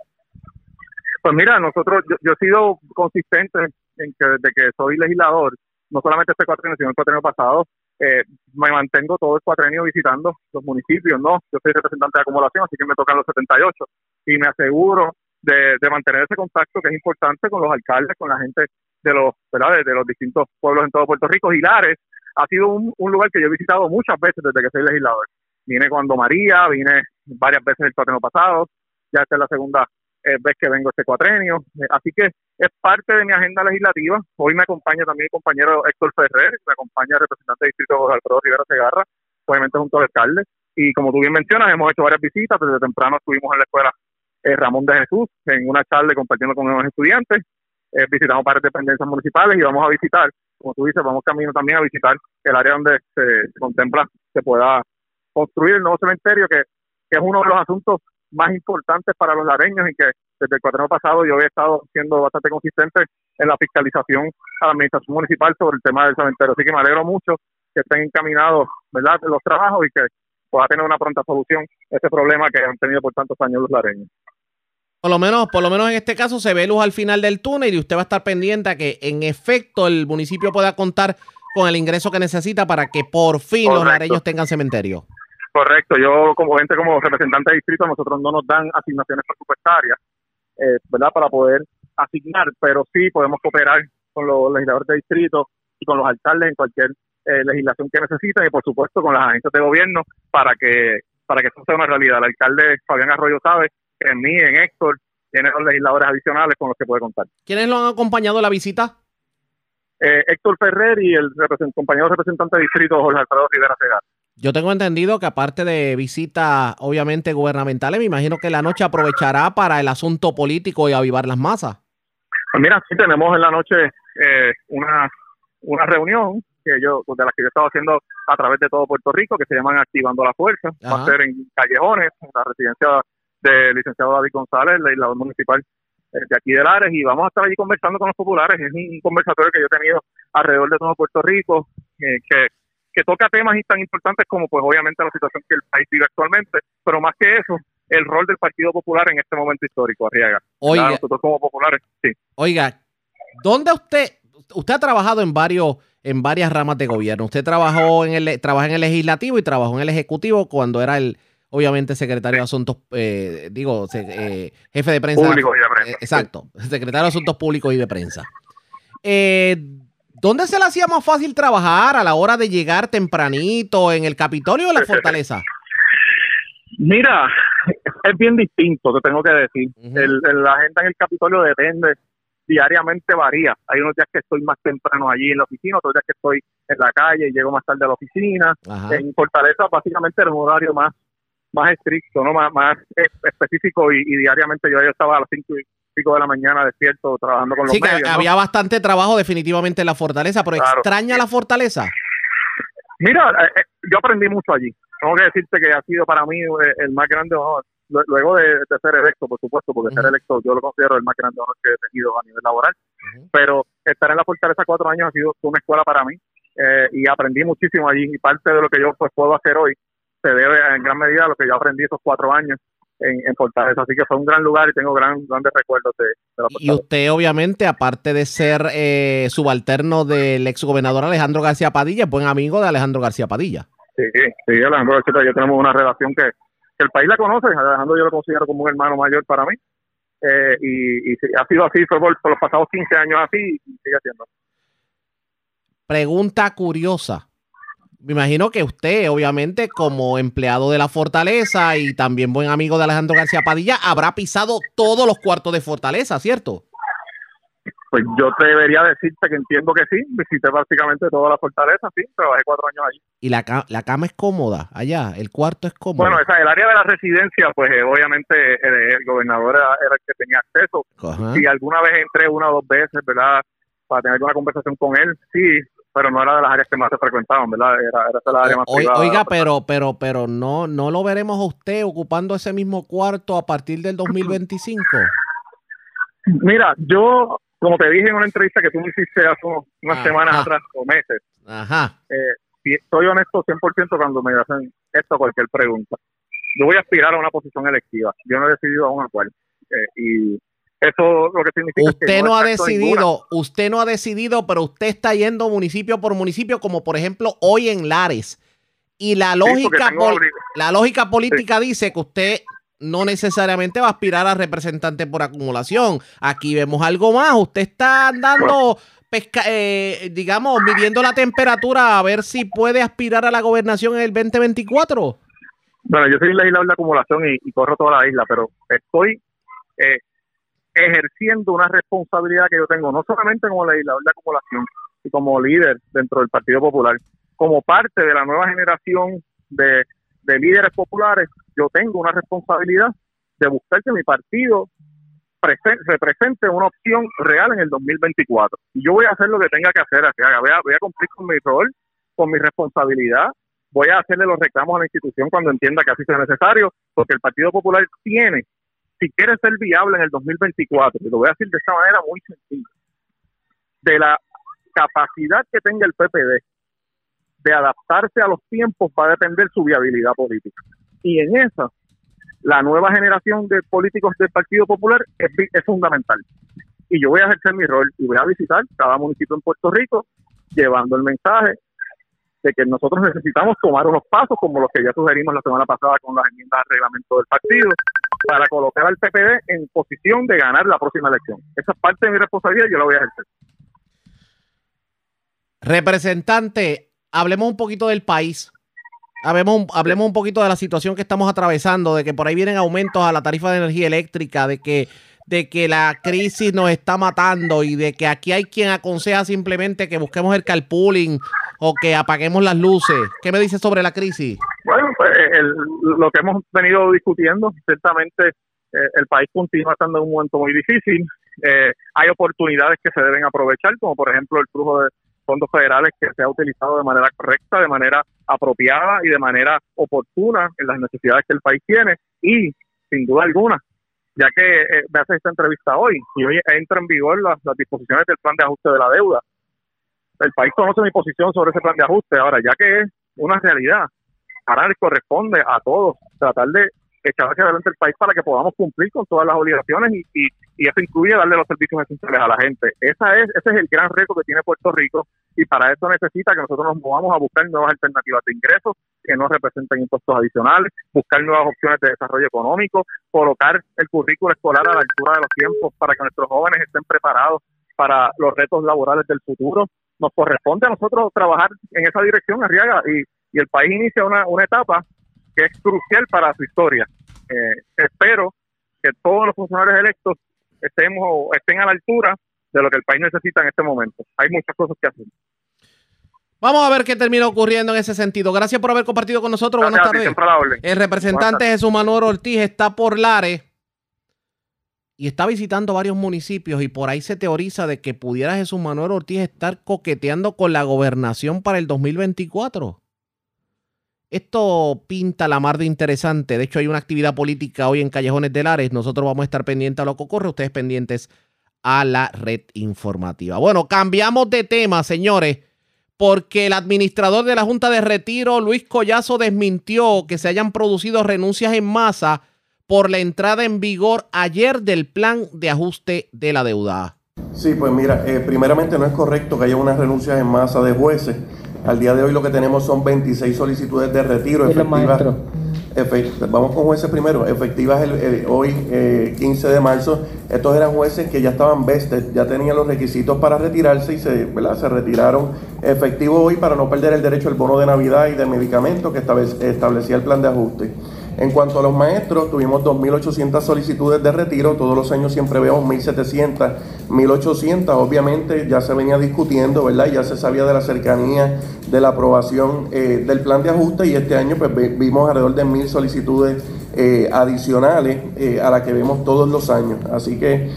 Pues mira, nosotros, yo, he sido consistente en que desde que soy legislador, no solamente este cuatrenio, sino el cuatrenio pasado, eh, me mantengo todo el cuatrenio visitando los municipios, ¿no? Yo soy representante de acumulación, así que me tocan los 78 y me aseguro de, mantener ese contacto que es importante con los alcaldes, con la gente de los, ¿verdad? De, los distintos pueblos en todo Puerto Rico. Hilares ha sido un, lugar que yo he visitado muchas veces desde que soy legislador. Vine cuando María, vine varias veces el cuatrenio pasado, ya esta es la segunda eh, ves que vengo este cuatrenio. Eh, así que es parte de mi agenda legislativa. Hoy me acompaña también mi compañero Héctor Ferrer, me acompaña el representante del distrito José Alfredo Rivera Segarra, obviamente junto al alcalde. Y como tú bien mencionas, hemos hecho varias visitas. Desde temprano estuvimos en la escuela eh, Ramón de Jesús, en una charla compartiendo con unos estudiantes. visitamos varias dependencias municipales y vamos a visitar, como tú dices, vamos camino también a visitar el área donde se, contempla se pueda construir el nuevo cementerio, que, que, es uno de los asuntos más importantes para los lareños y que desde el cuatreno pasado yo he estado siendo bastante consistente en la fiscalización a la administración municipal sobre el tema del cementerio. Así que me alegro mucho que estén encaminados ¿verdad? los trabajos y que pueda tener una pronta solución ese problema que han tenido por tantos años los lareños. Por lo menos, por lo menos en este caso se ve luz al final del túnel y usted va a estar pendiente a que en efecto el municipio pueda contar con el ingreso que necesita para que por fin los lareños tengan cementerio. Correcto, yo como gente, como representante de distrito, nosotros no nos dan asignaciones presupuestarias, eh, ¿verdad? Para poder asignar, pero sí podemos cooperar con los legisladores de distrito y con los alcaldes en cualquier eh, legislación que necesiten y por supuesto con las agencias de gobierno para que para que esto sea una realidad. El alcalde Fabián Arroyo sabe que en mí, en Héctor, tiene los legisladores adicionales con los que puede contar. ¿Quiénes lo han acompañado a la visita? Eh, Héctor Ferrer y el compañero representante de distrito Jorge Alfredo Rivera Segar. Yo tengo entendido que aparte de visitas obviamente gubernamentales, me imagino que la noche aprovechará para el asunto político y avivar las masas. Pues mira, sí tenemos en la noche eh, una, una reunión que yo, de la que yo estaba haciendo a través de todo Puerto Rico, que se llaman Activando la Fuerza. Va a ser en Callejones, en la residencia del licenciado David González, legislador municipal eh, de aquí de Lares, y vamos a estar allí conversando con los populares. Es un conversatorio que yo he tenido alrededor de todo Puerto Rico, eh, que que toca temas tan importantes como pues obviamente la situación que el país vive actualmente, pero más que eso, el rol del Partido Popular en este momento histórico, Arriaga. Oiga, nosotros como populares, sí. Oiga, ¿dónde usted, usted ha trabajado en varios en varias ramas de gobierno. Usted trabajó en el trabaja en el legislativo y trabajó en el ejecutivo cuando era el obviamente secretario de Asuntos, eh, digo, eh, jefe de prensa. Público y de prensa. Eh, exacto, secretario de Asuntos Públicos y de Prensa. Eh, ¿Dónde se le hacía más fácil trabajar a la hora de llegar tempranito en el Capitolio o la Fortaleza? Mira, es bien distinto, te tengo que decir. la agenda en el Capitolio depende, diariamente varía. Hay unos días que estoy más temprano allí en la oficina, otros días que estoy en la calle y llego más tarde a la oficina. En Fortaleza básicamente era un horario más más estricto, no más, más específico y, diariamente yo, yo estaba a las 5 pico de la mañana despierto trabajando con los sí, medios. había bastante trabajo definitivamente en la fortaleza, pero ¿extraña la fortaleza? Mira, eh, eh, yo aprendí mucho allí. Tengo que decirte que ha sido para mí eh, el más grande honor, luego de, ser electo, por supuesto, porque ser electo yo lo considero el más grande honor que he tenido a nivel laboral, pero estar en la fortaleza cuatro años ha sido una escuela para mí y aprendí muchísimo allí y parte de lo que yo pues puedo hacer hoy se debe en gran medida a lo que yo aprendí esos cuatro años en, Fortaleza. Así que fue un gran lugar y tengo gran, grandes recuerdos de, la Fortaleza. Y usted, obviamente, aparte de ser eh, subalterno del ex gobernador Alejandro García Padilla, es buen amigo de Alejandro García Padilla. Sí, sí, Alejandro García Padilla, tenemos una relación que, el país la conoce. Alejandro yo lo considero como un hermano mayor para mí. Eh, y, ha sido así por, por los pasados 15 años así y sigue siendo. Pregunta curiosa me imagino que usted, obviamente, como empleado de la Fortaleza y también buen amigo de Alejandro García Padilla, habrá pisado todos los cuartos de Fortaleza, ¿cierto? Pues yo te debería decirte que entiendo que sí, visité prácticamente toda la fortaleza, sí, trabajé cuatro años allí. ¿Y la, la cama es cómoda allá? ¿El cuarto es cómodo? Bueno, esa, el área de la residencia, pues eh, obviamente el gobernador era, el que tenía acceso. Si alguna vez entré una o dos veces, ¿verdad? Para tener una conversación con él, sí, pero no era de las áreas que más se frecuentaban, ¿verdad? Era, era de las áreas más Oiga, pero, pero, pero no, no lo veremos a usted ocupando ese mismo cuarto a partir del 2025. Mira, yo, como te dije en una entrevista que tú me hiciste hace unas semanas atrás o meses, Ajá. Eh, si estoy honesto 100% cuando me hacen esto cualquier pregunta. Yo voy a aspirar a una posición electiva. Yo no he decidido aún a cuál. Eh, y eso lo que significa usted que no, ha decidido, usted no ha decidido, pero usted está yendo municipio por municipio, como por ejemplo hoy en Lares. Y la lógica, la lógica política dice que usted no necesariamente va a aspirar a representante por acumulación. Aquí vemos algo más. Usted está andando, pesca, eh, digamos, midiendo la temperatura a ver si puede aspirar a la gobernación en el 2024. Bueno, yo soy legislador de acumulación y, corro toda la isla, pero estoy eh, ejerciendo una responsabilidad que yo tengo, no solamente como legislador de acumulación y como líder dentro del Partido Popular, como parte de la nueva generación de, líderes populares, yo tengo una responsabilidad de buscar que mi partido represente una opción real en el 2024. Y yo voy a hacer lo que tenga que hacer, voy a, voy a cumplir con mi rol, con mi responsabilidad, voy a hacerle los reclamos a la institución cuando entienda que así sea necesario, porque el Partido Popular tiene, si quiere ser viable en el 2024, y lo voy a decir de esta manera muy sencilla, de la capacidad que tenga el PPD de adaptarse a los tiempos va a depender su viabilidad política. Y en esa, la nueva generación de políticos del Partido Popular es, es fundamental. Y yo voy a ejercer mi rol y voy a visitar cada municipio en Puerto Rico llevando el mensaje de que nosotros necesitamos tomar unos pasos como los que ya sugerimos la semana pasada con las enmiendas al reglamento del partido para colocar al PPD en posición de ganar la próxima elección. Esa es parte de mi responsabilidad yo la voy a ejercer. Representante, hablemos un poquito del país. Hablemos, hablemos un poquito de la situación que estamos atravesando, de que por ahí vienen aumentos a la tarifa de energía eléctrica, de que de que la crisis nos está matando y de que aquí hay quien aconseja simplemente que busquemos el carpooling o que apaguemos las luces. ¿Qué me dices sobre la crisis? Bueno, pues lo que hemos venido discutiendo, ciertamente eh, el país continúa estando en un momento muy difícil. Eh, hay oportunidades que se deben aprovechar, como por ejemplo el flujo de fondos federales que se ha utilizado de manera correcta, de manera apropiada y de manera oportuna en las necesidades que el país tiene. Y, sin duda alguna, ya que eh, me hace esta entrevista hoy y hoy entra en vigor las, disposiciones del plan de ajuste de la deuda. El país conoce mi posición sobre ese plan de ajuste. Ahora, ya que es una realidad, ahora les corresponde a todos tratar de echar hacia adelante el país para que podamos cumplir con todas las obligaciones y, y, y, eso incluye darle los servicios esenciales a la gente. Esa es, ese es el gran reto que tiene Puerto Rico y para eso necesita que nosotros nos movamos a buscar nuevas alternativas de ingresos que no representen impuestos adicionales, buscar nuevas opciones de desarrollo económico, colocar el currículo escolar a la altura de los tiempos para que nuestros jóvenes estén preparados para los retos laborales del futuro. Nos corresponde a nosotros trabajar en esa dirección, Arriaga, y, y el país inicia una, una etapa que es crucial para su historia. Eh, espero que todos los funcionarios electos estemos estén a la altura de lo que el país necesita en este momento. Hay muchas cosas que hacer. Vamos a ver qué termina ocurriendo en ese sentido. Gracias por haber compartido con nosotros. Buenas tardes. El representante Jesús Manuel Ortiz está por Lares y está visitando varios municipios y por ahí se teoriza de que pudiera Jesús Manuel Ortiz estar coqueteando con la gobernación para el 2024. Esto pinta la mar de interesante. De hecho, hay una actividad política hoy en Callejones de Lares. Nosotros vamos a estar pendientes a lo que ocurre. Ustedes pendientes a la red informativa. Bueno, cambiamos de tema, señores, porque el administrador de la Junta de Retiro, Luis Collazo, desmintió que se hayan producido renuncias en masa por la entrada en vigor ayer del plan de ajuste de la deuda. Sí, pues mira, eh, primeramente no es correcto que haya unas renuncias en masa de jueces. Al día de hoy lo que tenemos son 26 solicitudes de retiro efectivas. Vamos con jueces primero, efectivas el, hoy 15 eh, de marzo. Estos eran jueces que ya estaban vested, ya tenían los requisitos para retirarse y se, se retiraron efectivo hoy para no perder el derecho al bono de Navidad y de medicamentos que establecía el plan de ajuste. En cuanto a los maestros, tuvimos 2.800 solicitudes de retiro, todos los años siempre vemos 1.700, 1.800, obviamente ya se venía discutiendo, ¿verdad? Ya se sabía de la cercanía de la aprobación eh, del plan de ajuste. Y este año pues vimos alrededor de 1.000 solicitudes eh, adicionales eh, a la que vemos todos los años. Así que,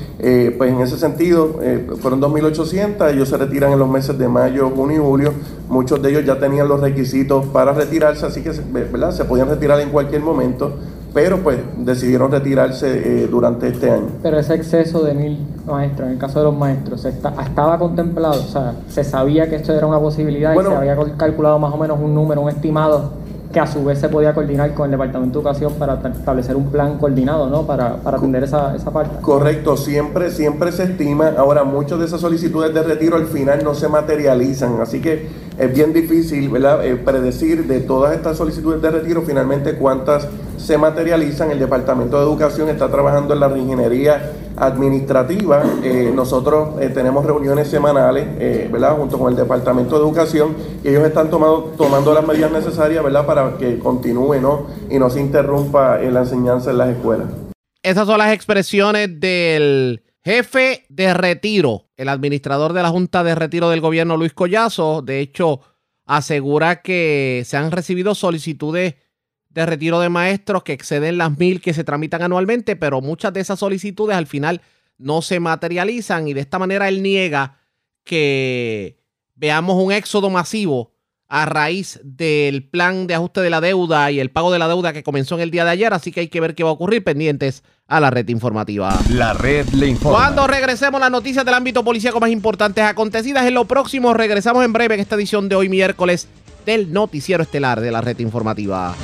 pues en ese sentido, fueron 2.800, ellos se retiran en los meses de mayo, junio y julio. Muchos de ellos ya tenían los requisitos para retirarse, así que ¿verdad? se podían retirar en cualquier momento, pero pues decidieron retirarse durante este año. Pero ese exceso de mil maestros, en el caso de los maestros, estaba contemplado, o sea, se sabía que esto era una posibilidad y se había calculado más o menos un número, un estimado que a su vez se podía coordinar con el Departamento de Educación para establecer un plan coordinado, ¿no? Para, para atender esa, esa parte. Correcto, siempre, siempre se estima. Ahora, muchas de esas solicitudes de retiro al final no se materializan, así que es bien difícil, ¿verdad? Eh, predecir de todas estas solicitudes de retiro finalmente cuántas se materializan. El Departamento de Educación está trabajando en la reingeniería administrativa. Eh, nosotros eh, tenemos reuniones semanales, ¿verdad? Junto con el Departamento de Educación y ellos están tomando, tomando las medidas necesarias, ¿verdad? Para que continúe, ¿no? Y no se interrumpa la enseñanza en las escuelas. Esas son las expresiones del jefe de retiro, el administrador de la Junta de Retiro del Gobierno, Luis Collazo. De hecho, asegura que se han recibido solicitudes de retiro de maestros que exceden las mil que se tramitan anualmente, pero muchas de esas solicitudes al final no se materializan y de esta manera él niega que veamos un éxodo masivo a raíz del plan de ajuste de la deuda y el pago de la deuda que comenzó en el día de ayer, así que hay que ver qué va a ocurrir pendientes a la red informativa. La red le informa. Cuando regresemos las noticias del ámbito policíaco más importantes acontecidas en lo próximo, regresamos en breve en esta edición de hoy miércoles del noticiero estelar de la red informativa.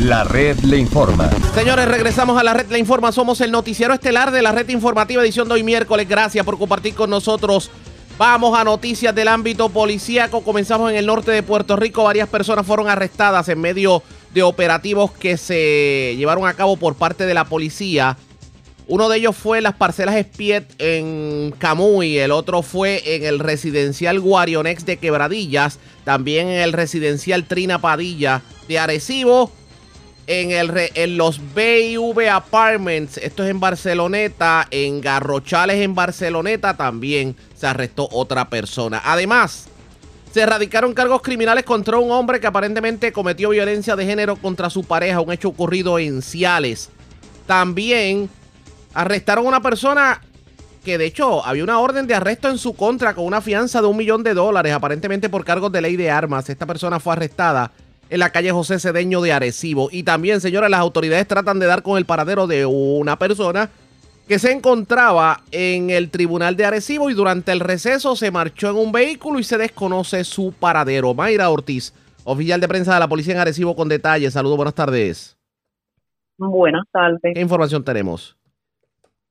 La red le informa. Señores, regresamos a la red le informa. Somos el noticiero estelar de la red informativa edición de hoy miércoles. Gracias por compartir con nosotros Vamos a noticias del ámbito policíaco. Comenzamos en el norte de Puerto Rico. Varias personas fueron arrestadas en medio de operativos que se llevaron a cabo por parte de la policía. Uno de ellos fue en las parcelas Espiet en Camuy, el otro fue en el residencial Guarionex de Quebradillas, también en el residencial Trina Padilla de Arecibo en, los BV Apartments, esto es en Barceloneta, en Garrochales en Barceloneta también se arrestó otra persona. Además, se erradicaron cargos criminales contra un hombre que aparentemente cometió violencia de género contra su pareja, un hecho ocurrido en Ciales. También arrestaron a una persona que de hecho había una orden de arresto en su contra con una fianza de un millón de dólares, aparentemente por cargos de ley de armas. Esta persona fue arrestada en la calle José Cedeño de Arecibo. Y también, señores, las autoridades tratan de dar con el paradero de una persona que se encontraba en el tribunal de Arecibo y durante el receso se marchó en un vehículo y se desconoce su paradero. Mayra Ortiz, oficial de prensa de la policía en Arecibo con detalles. Saludos, buenas tardes. Buenas tardes. ¿Qué información tenemos?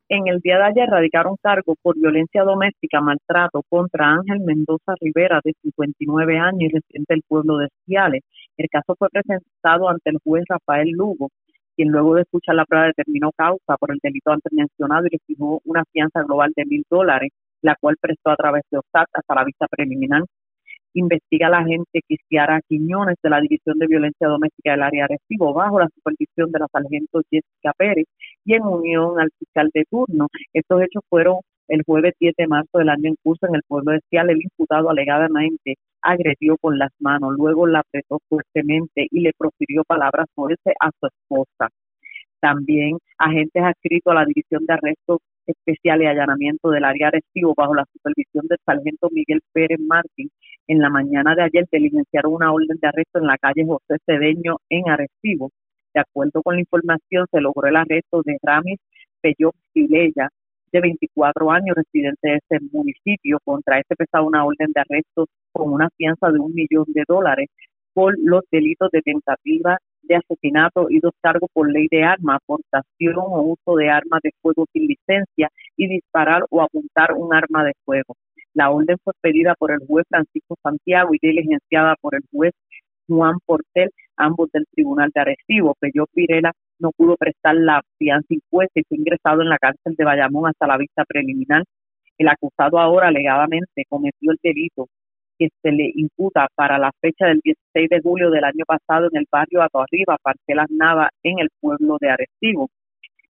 En el día de ayer radicaron cargos por violencia doméstica, maltrato contra Ángel Mendoza Rivera, de 59 años y residente del pueblo de Ciales. El caso fue presentado ante el juez Rafael Lugo, quien luego de escuchar la prueba determinó causa por el delito antes mencionado y le fijó una fianza global de mil dólares, la cual prestó a través de OSAT hasta la vista preliminar. Investiga la agente Quisiara Quiñones de la División de Violencia Doméstica del área de Recibo bajo la supervisión de la sargento Jessica Pérez y en unión al fiscal de turno. Estos hechos fueron el jueves 10 de marzo del año en curso en el pueblo de Cial. El imputado alegadamente agredió con las manos, luego la apretó fuertemente y le profirió palabras fuertes a su esposa. También agentes adscritos a la División de Arrestos Especial y Allanamiento del área Arecibo bajo la supervisión del sargento Miguel Pérez Martín en la mañana de ayer diligenciaron una orden de arresto en la calle José Cedeño en Arecibo. De acuerdo con la información, se logró el arresto de Ramis Peyot Filella, de 24 años, residente de ese municipio. Contra este pesaba una orden de arresto con una fianza de un millón de dólares por los delitos de tentativa de asesinato y dos cargos por ley de arma, aportación o uso de armas de fuego sin licencia y disparar o apuntar un arma de fuego. La orden fue pedida por el juez Francisco Santiago y diligenciada por el juez Juan Portel, ambos del Tribunal de Arecibo. Pello Pirela no pudo prestar la fianza impuesta y fue ingresado en la cárcel de Bayamón hasta la vista preliminar. El acusado ahora alegadamente cometió el delito que se le imputa para la fecha del 16 de julio del año pasado en el barrio Ato Arriba, Parcelas Nava, en el pueblo de Arecibo.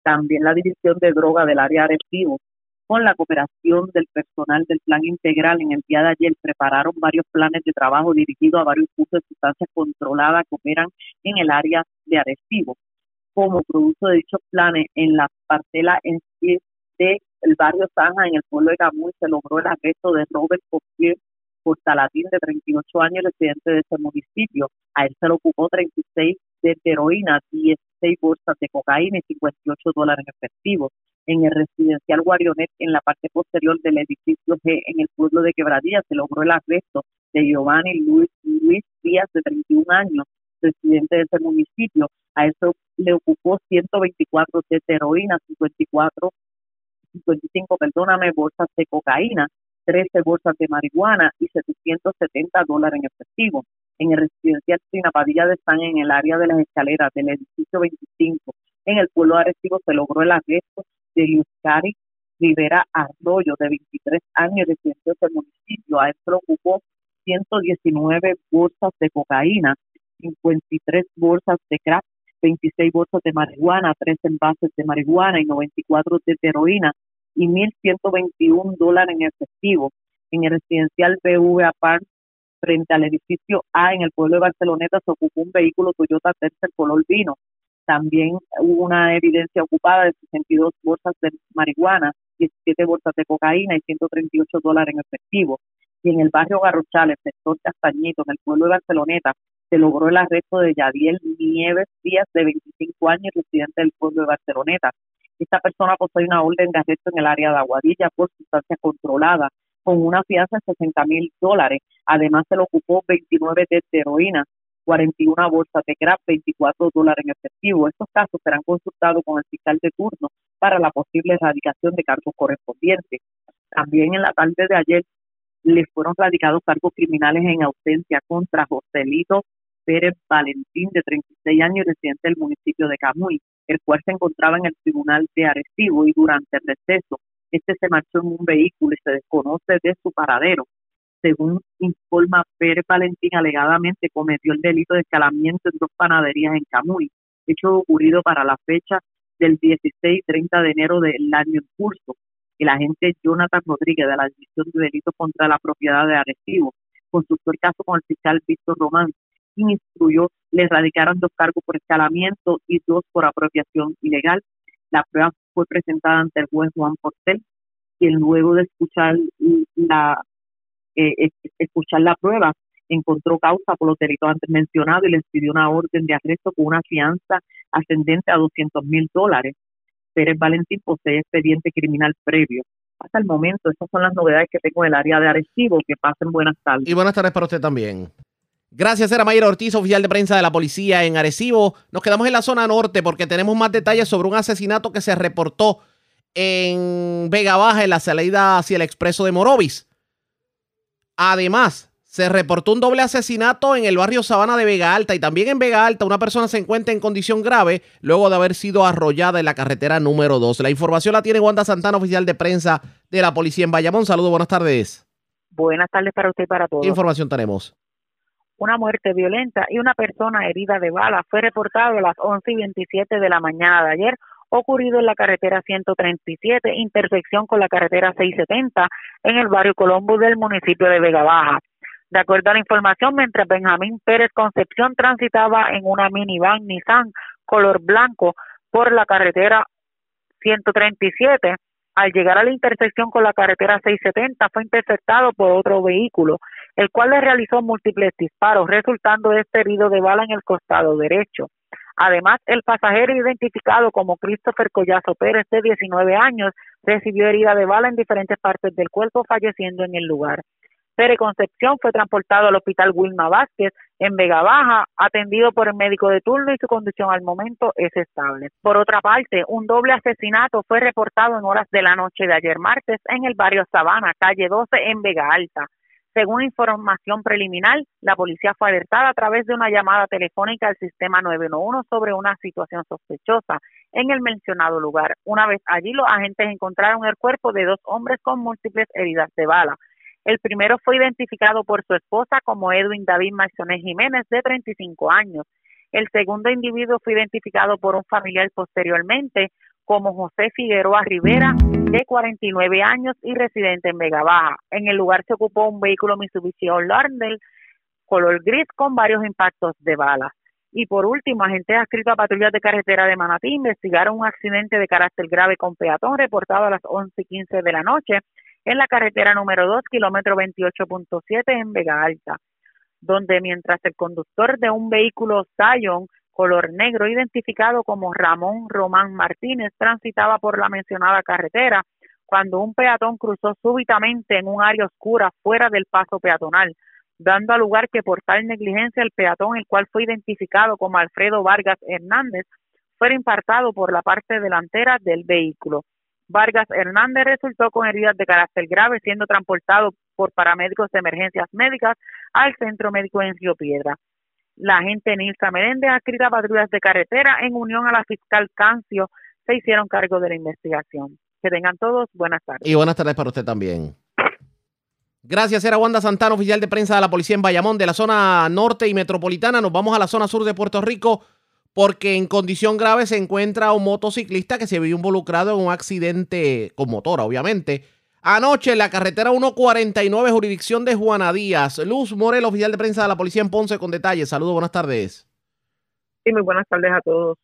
También la División de Droga del área Arecibo, con la cooperación del personal del Plan Integral, en el día de ayer prepararon varios planes de trabajo dirigidos a varios puntos de sustancias controladas que operan en el área de Arecibo como producto de dichos planes en la parcela en sí del barrio Sanja, en el pueblo de Camuy, se logró el arresto de Robert Coquier Portalatín, de 38 años, residente de ese municipio. A él se le ocupó 36 de heroína, 16 bolsas de cocaína y 58 dólares en efectivo. En el residencial Guarionet, en la parte posterior del edificio G, en el pueblo de Quebradilla, se logró el arresto de Giovanni Luis, Luis Díaz, de 31 años, residente de ese municipio. A eso le ocupó 124 de heroína, 54, 55, perdóname, bolsas de cocaína, 13 bolsas de marihuana y 770 dólares en efectivo. En el residencial Padilla de San, en el área de las escaleras del edificio 25, en el pueblo de Arecibo, se logró el arresto de Luzcari Rivera Arroyo, de 23 años, de ese municipio. A le ocupó 119 bolsas de cocaína, 53 bolsas de crack, 26 bolsas de marihuana, 3 envases de marihuana y 94 de heroína y 1.121 dólares en efectivo. En el residencial BV Park, frente al edificio A en el pueblo de Barceloneta, se ocupó un vehículo Toyota Tercer color vino. También hubo una evidencia ocupada de 62 bolsas de marihuana, 17 bolsas de cocaína y 138 dólares en efectivo. Y en el barrio Garrochales, sector Castañito, en el pueblo de Barceloneta, se logró el arresto de Yadiel Nieves Díaz, de 25 años, residente del pueblo de Barceloneta. Esta persona posee una orden de arresto en el área de Aguadilla por sustancia controlada, con una fianza de 60 mil dólares. Además, se le ocupó 29 de heroína, 41 bolsas de crack, 24 dólares en efectivo. Estos casos serán consultados con el fiscal de turno para la posible erradicación de cargos correspondientes. También en la tarde de ayer le fueron radicados cargos criminales en ausencia contra Joselito Pérez Valentín, de 36 años, residente del municipio de Camuy, el cual se encontraba en el tribunal de Arecibo y durante el receso, este se marchó en un vehículo y se desconoce de su paradero. Según informa Pérez Valentín, alegadamente cometió el delito de escalamiento en dos panaderías en Camuy, hecho ocurrido para la fecha del 16 y 30 de enero del año en curso. El agente Jonathan Rodríguez de la División de Delitos contra la Propiedad de Arecibo consultó el caso con el fiscal Víctor Román instruyó, le erradicaron dos cargos por escalamiento y dos por apropiación ilegal. La prueba fue presentada ante el juez Juan Portel, quien luego de escuchar la eh, escuchar la prueba encontró causa por los delitos antes mencionados y les pidió una orden de arresto con una fianza ascendente a 200 mil dólares. Pérez Valentín posee expediente criminal previo. Hasta el momento, esas son las novedades que tengo en el área de Arecibo. Que pasen buenas tardes. Y buenas tardes para usted también. Gracias, era Mayra Ortiz, oficial de prensa de la policía en Arecibo. Nos quedamos en la zona norte porque tenemos más detalles sobre un asesinato que se reportó en Vega Baja, en la salida hacia el expreso de Morovis. Además, se reportó un doble asesinato en el barrio Sabana de Vega Alta y también en Vega Alta una persona se encuentra en condición grave luego de haber sido arrollada en la carretera número 2. La información la tiene Wanda Santana, oficial de prensa de la policía en Bayamón. Saludos, buenas tardes. Buenas tardes para usted y para todos. ¿Qué información tenemos? una muerte violenta y una persona herida de bala fue reportado a las 11 y 27 de la mañana de ayer, ocurrido en la carretera 137, intersección con la carretera 670 en el barrio Colombo del municipio de Vega Baja. De acuerdo a la información, mientras Benjamín Pérez Concepción transitaba en una minivan Nissan color blanco por la carretera 137, al llegar a la intersección con la carretera 670 fue interceptado por otro vehículo el cual le realizó múltiples disparos, resultando este herido de bala en el costado derecho. Además, el pasajero identificado como Christopher Collazo Pérez, de 19 años, recibió herida de bala en diferentes partes del cuerpo, falleciendo en el lugar. Pérez Concepción fue transportado al hospital Wilma Vázquez en Vega Baja, atendido por el médico de turno y su condición al momento es estable. Por otra parte, un doble asesinato fue reportado en horas de la noche de ayer martes en el barrio Sabana, calle 12 en Vega Alta. Según información preliminar, la policía fue alertada a través de una llamada telefónica al sistema 911 sobre una situación sospechosa en el mencionado lugar. Una vez allí, los agentes encontraron el cuerpo de dos hombres con múltiples heridas de bala. El primero fue identificado por su esposa como Edwin David Marciones Jiménez, de 35 años. El segundo individuo fue identificado por un familiar posteriormente como José Figueroa Rivera, de 49 años y residente en Vega Baja. En el lugar se ocupó un vehículo Mitsubishi Outlander color gris con varios impactos de balas. Y por último, agentes adscritos a patrullas de carretera de Manatí investigaron un accidente de carácter grave con peatón reportado a las 11 y 15 de la noche en la carretera número 2, kilómetro 28.7 en Vega Alta, donde mientras el conductor de un vehículo Scion color negro, identificado como Ramón Román Martínez, transitaba por la mencionada carretera cuando un peatón cruzó súbitamente en un área oscura fuera del paso peatonal, dando a lugar que por tal negligencia el peatón, el cual fue identificado como Alfredo Vargas Hernández, fuera impartado por la parte delantera del vehículo. Vargas Hernández resultó con heridas de carácter grave, siendo transportado por paramédicos de emergencias médicas al centro médico en Río Piedra. La agente Nilsa Meréndez, adscrita a patrullas de carretera, en unión a la fiscal Cancio, se hicieron cargo de la investigación. Que tengan todos buenas tardes. Y buenas tardes para usted también. Gracias, era Wanda Santana, oficial de prensa de la policía en Bayamón, de la zona norte y metropolitana. Nos vamos a la zona sur de Puerto Rico porque en condición grave se encuentra un motociclista que se vio involucrado en un accidente con motora, obviamente Anoche en la carretera 149, jurisdicción de Juana Díaz. Luz Morel, oficial de prensa de la policía en Ponce, con detalles. Saludos, buenas tardes. Sí, muy buenas tardes a todos.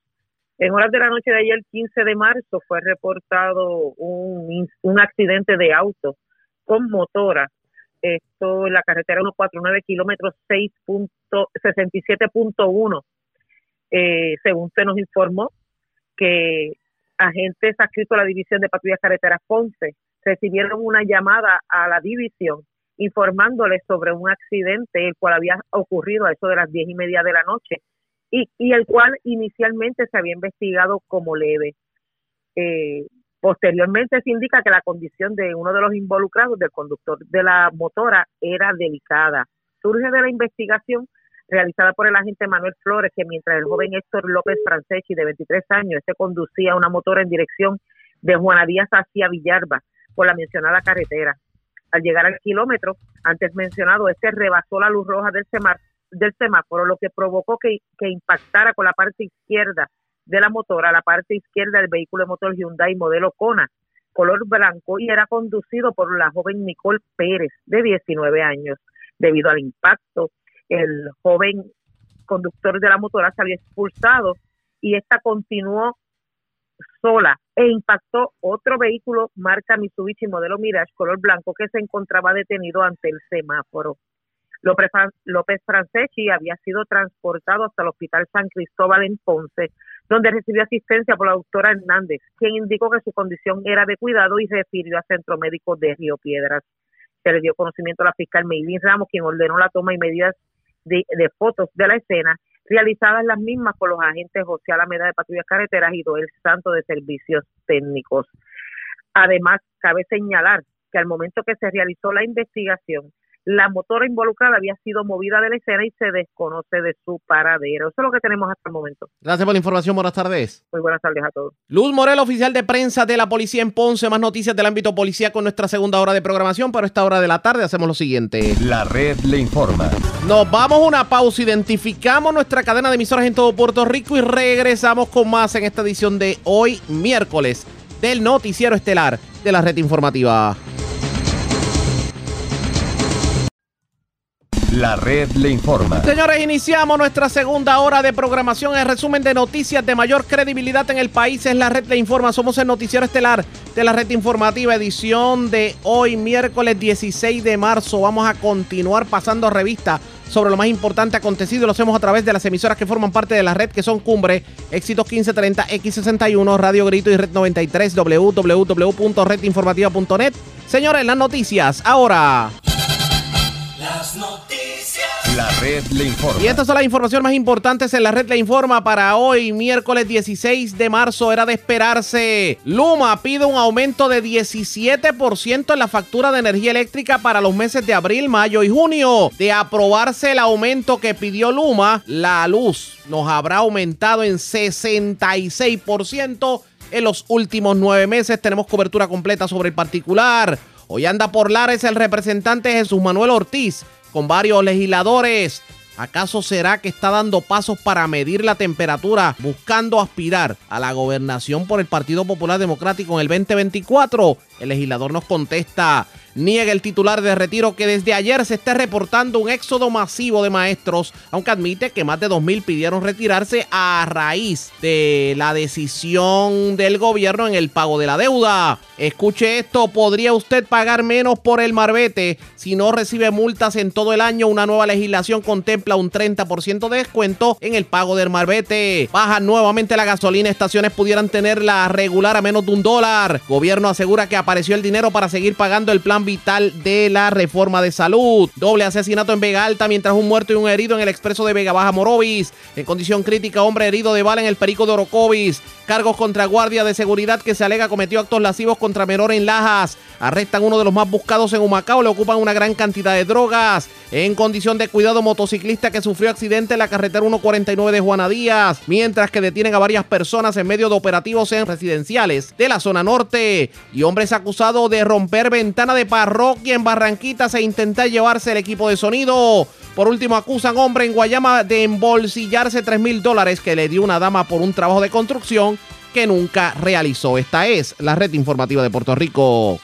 En horas de la noche de ayer, 15 de marzo, fue reportado un, un accidente de auto con motora. Esto en la carretera 149, kilómetros 6.67.1. Eh, según se nos informó, que agentes adscritos a la División de Patrullas Carreteras Ponce recibieron una llamada a la división informándoles sobre un accidente el cual había ocurrido a eso de las diez y media de la noche y, y el cual inicialmente se había investigado como leve. Eh, posteriormente se indica que la condición de uno de los involucrados, del conductor de la motora, era delicada. Surge de la investigación realizada por el agente Manuel Flores que mientras el joven Héctor López Franceschi, de 23 años, se conducía una motora en dirección de Juana Díaz hacia Villarba por la mencionada carretera. Al llegar al kilómetro antes mencionado, este rebasó la luz roja del, del semáforo, lo que provocó que, que impactara con la parte izquierda de la motora, la parte izquierda del vehículo de motor Hyundai modelo Kona, color blanco, y era conducido por la joven Nicole Pérez, de 19 años. Debido al impacto, el joven conductor de la motora había expulsado y esta continuó sola e impactó otro vehículo marca Mitsubishi modelo Mirage color blanco que se encontraba detenido ante el semáforo. López, Franceschi había sido transportado hasta el Hospital San Cristóbal en Ponce, donde recibió asistencia por la doctora Hernández, quien indicó que su condición era de cuidado y refirió a Centro Médico de Río Piedras. Se le dio conocimiento a la fiscal Meilín Ramos, quien ordenó la toma y medidas de, fotos de la escena, realizadas las mismas por los agentes José Alameda de Patrullas Carreteras y Doel Santo de Servicios Técnicos. Además, cabe señalar que al momento que se realizó la investigación, la motora involucrada había sido movida de la escena y se desconoce de su paradero. Eso es lo que tenemos hasta el momento. Gracias por la información. Buenas tardes. Muy buenas tardes a todos. Luz Morel, oficial de prensa de la policía en Ponce. Más noticias del ámbito policía con nuestra segunda hora de programación. Pero esta hora de la tarde hacemos lo siguiente. La red le informa. Nos vamos a una pausa. Identificamos nuestra cadena de emisoras en todo Puerto Rico y regresamos con más en esta edición de hoy, miércoles, del Noticiero Estelar de la red informativa. La red le informa. Señores, iniciamos nuestra segunda hora de programación. El resumen de noticias de mayor credibilidad en el país es la red le informa. Somos el noticiero estelar de la red informativa, edición de hoy, miércoles 16 de marzo. Vamos a continuar pasando revista sobre lo más importante acontecido. Lo hacemos a través de las emisoras que forman parte de la red, que son Cumbre, Éxitos 1530, X61, Radio Grito y Red 93, www.redinformativa.net. Señores, las noticias ahora. Las noticias. La red le informa. Y estas son las informaciones más importantes en la red le informa para hoy, miércoles 16 de marzo. Era de esperarse. Luma pide un aumento de 17% en la factura de energía eléctrica para los meses de abril, mayo y junio. De aprobarse el aumento que pidió Luma, la luz nos habrá aumentado en 66% en los últimos nueve meses. Tenemos cobertura completa sobre el particular. Hoy anda por Lares el representante Jesús Manuel Ortiz con varios legisladores. ¿Acaso será que está dando pasos para medir la temperatura buscando aspirar a la gobernación por el Partido Popular Democrático en el 2024? El legislador nos contesta, niega el titular de retiro que desde ayer se está reportando un éxodo masivo de maestros, aunque admite que más de 2.000 pidieron retirarse a raíz de la decisión del gobierno en el pago de la deuda. Escuche esto, ¿podría usted pagar menos por el marbete si no recibe multas en todo el año? Una nueva legislación contempla un 30% de descuento en el pago del marbete. Baja nuevamente la gasolina, estaciones pudieran tenerla regular a menos de un dólar. Gobierno asegura que apareció el dinero para seguir pagando el plan vital de la reforma de salud. Doble asesinato en Vega Alta mientras un muerto y un herido en el expreso de Vega Baja Morovis. En condición crítica, hombre herido de bala en el perico de Orocovis. Cargos contra guardia de seguridad que se alega cometió actos lascivos contra menor en Lajas. Arrestan uno de los más buscados en Humacao. Le ocupan una gran cantidad de drogas. En condición de cuidado, motociclista que sufrió accidente en la carretera 149 de Juana Díaz. Mientras que detienen a varias personas en medio de operativos en residenciales de la zona norte. Y hombres acusados de romper ventana de parroquia en Barranquita se intenta llevarse el equipo de sonido. Por último, acusan hombre en Guayama de embolsillarse 3 mil dólares que le dio una dama por un trabajo de construcción que nunca realizó. Esta es la red informativa de Puerto Rico.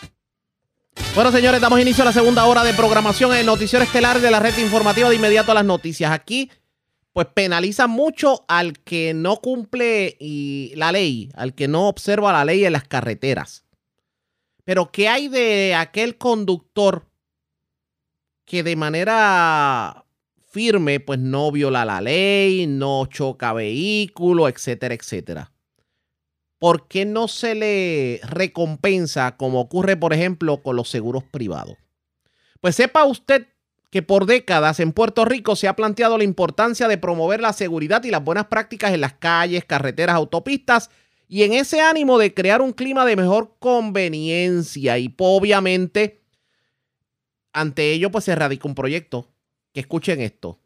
Bueno, señores, damos inicio a la segunda hora de programación en noticiero estelar de la red informativa de inmediato a las noticias. Aquí pues penaliza mucho al que no cumple y la ley, al que no observa la ley en las carreteras. Pero ¿qué hay de aquel conductor que de manera firme pues no viola la ley, no choca vehículo, etcétera, etcétera? ¿Por qué no se le recompensa como ocurre, por ejemplo, con los seguros privados? Pues sepa usted que por décadas en Puerto Rico se ha planteado la importancia de promover la seguridad y las buenas prácticas en las calles, carreteras, autopistas y en ese ánimo de crear un clima de mejor conveniencia y obviamente ante ello pues se radica un proyecto que escuchen esto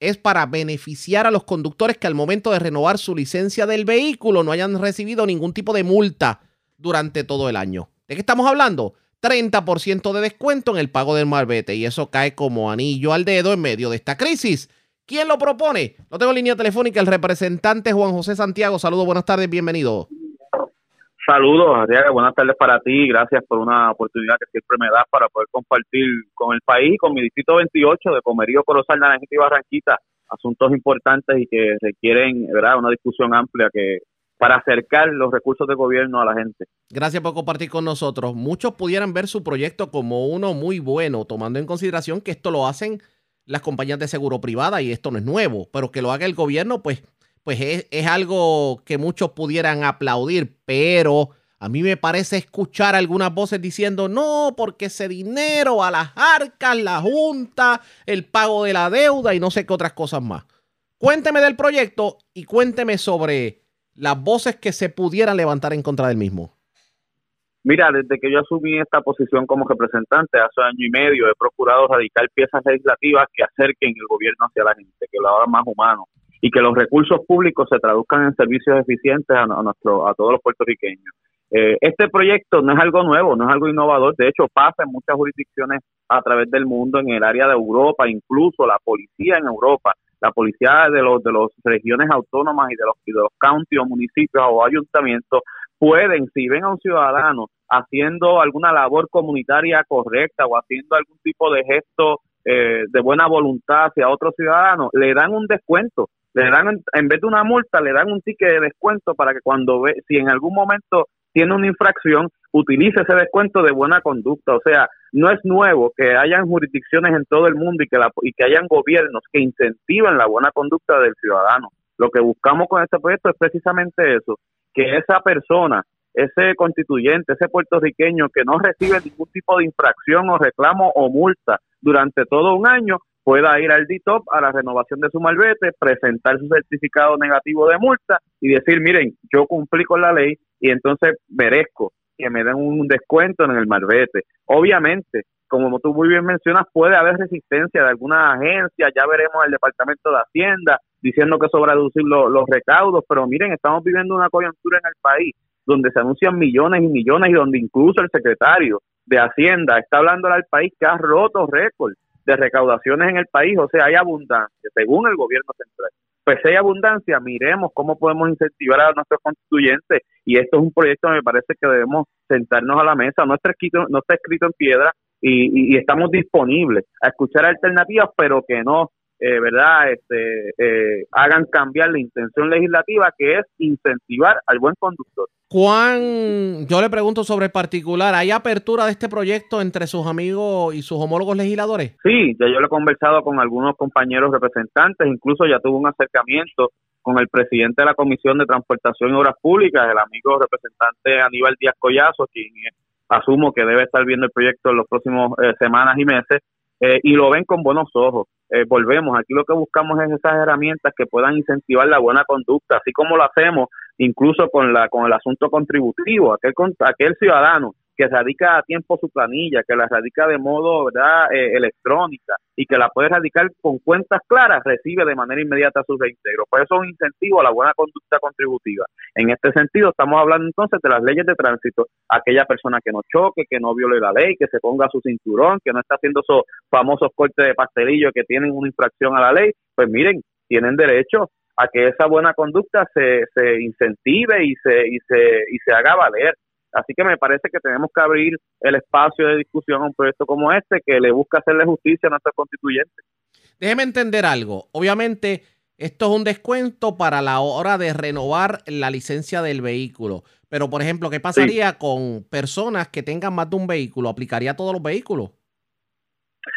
es para beneficiar a los conductores que al momento de renovar su licencia del vehículo no hayan recibido ningún tipo de multa durante todo el año. ¿De qué estamos hablando? 30% de descuento en el pago del marbete y eso cae como anillo al dedo en medio de esta crisis. ¿Quién lo propone? No tengo línea telefónica, el representante Juan José Santiago. Saludos, buenas tardes, bienvenido. Saludos, Ariaga, buenas tardes para ti. Gracias por una oportunidad que siempre me das para poder compartir con el país, con mi distrito 28 de Comerío, Corozal, Naranjita y Barranquita, asuntos importantes y que requieren, ¿verdad?, una discusión amplia que para acercar los recursos de gobierno a la gente. Gracias por compartir con nosotros. Muchos pudieran ver su proyecto como uno muy bueno, tomando en consideración que esto lo hacen las compañías de seguro privada y esto no es nuevo, pero que lo haga el gobierno, pues, pues es, es algo que muchos pudieran aplaudir, pero a mí me parece escuchar algunas voces diciendo, no, porque ese dinero a las arcas, la junta, el pago de la deuda y no sé qué otras cosas más. Cuénteme del proyecto y cuénteme sobre las voces que se pudieran levantar en contra del mismo? Mira, desde que yo asumí esta posición como representante hace año y medio, he procurado radicar piezas legislativas que acerquen el gobierno hacia la gente, que lo hagan más humano y que los recursos públicos se traduzcan en servicios eficientes a, nuestro, a todos los puertorriqueños. Eh, este proyecto no es algo nuevo, no es algo innovador, de hecho pasa en muchas jurisdicciones a través del mundo, en el área de Europa, incluso la policía en Europa la policía de los de las regiones autónomas y de los, de los county o municipios o ayuntamientos pueden, si ven a un ciudadano haciendo alguna labor comunitaria correcta o haciendo algún tipo de gesto eh, de buena voluntad hacia otro ciudadano, le dan un descuento, le dan en vez de una multa, le dan un ticket de descuento para que cuando ve, si en algún momento tiene una infracción, utilice ese descuento de buena conducta. O sea, no es nuevo que hayan jurisdicciones en todo el mundo y que, la, y que hayan gobiernos que incentiven la buena conducta del ciudadano. Lo que buscamos con este proyecto es precisamente eso, que esa persona, ese constituyente, ese puertorriqueño que no recibe ningún tipo de infracción o reclamo o multa durante todo un año, pueda ir al DITOP a la renovación de su malvete, presentar su certificado negativo de multa y decir, miren, yo cumplí con la ley y entonces merezco que me den un descuento en el marbete. Obviamente, como tú muy bien mencionas, puede haber resistencia de alguna agencia, ya veremos el Departamento de Hacienda diciendo que eso va a reducir los recaudos, pero miren, estamos viviendo una coyuntura en el país donde se anuncian millones y millones y donde incluso el secretario de Hacienda está hablando al país que ha roto récords de recaudaciones en el país, o sea, hay abundancia, según el gobierno central. Pues hay abundancia, miremos cómo podemos incentivar a nuestros constituyentes. Y esto es un proyecto que me parece que debemos sentarnos a la mesa, no está escrito, no está escrito en piedra y, estamos disponibles a escuchar alternativas, pero que no, eh, ¿verdad?, este, eh, hagan cambiar la intención legislativa que es incentivar al buen conductor. Juan, yo le pregunto sobre el particular, ¿hay apertura de este proyecto entre sus amigos y sus homólogos legisladores? Sí, ya yo lo he conversado con algunos compañeros representantes, incluso ya tuve un acercamiento con el presidente de la Comisión de Transportación y Obras Públicas, el amigo representante Aníbal Díaz Collazo, quien asumo que debe estar viendo el proyecto en los próximos eh, semanas y meses, eh, y lo ven con buenos ojos. Eh, volvemos, aquí lo que buscamos es esas herramientas que puedan incentivar la buena conducta, así como lo hacemos incluso con la con el asunto contributivo, aquel aquel ciudadano que radica a tiempo su planilla, que la radica de modo ¿verdad? Eh, electrónica y que la puede radicar con cuentas claras, recibe de manera inmediata su reintegro. Por eso es un incentivo a la buena conducta contributiva. En este sentido, estamos hablando entonces de las leyes de tránsito. Aquella persona que no choque, que no viole la ley, que se ponga su cinturón, que no está haciendo esos famosos cortes de pastelillo que tienen una infracción a la ley, pues miren, tienen derecho a que esa buena conducta se, se incentive y se, y, se, y se haga valer. Así que me parece que tenemos que abrir el espacio de discusión a un proyecto como este que le busca hacerle justicia a nuestros constituyentes. Déjeme entender algo. Obviamente, esto es un descuento para la hora de renovar la licencia del vehículo. Pero, por ejemplo, ¿qué pasaría con personas que tengan más de un vehículo? ¿Aplicaría a todos los vehículos?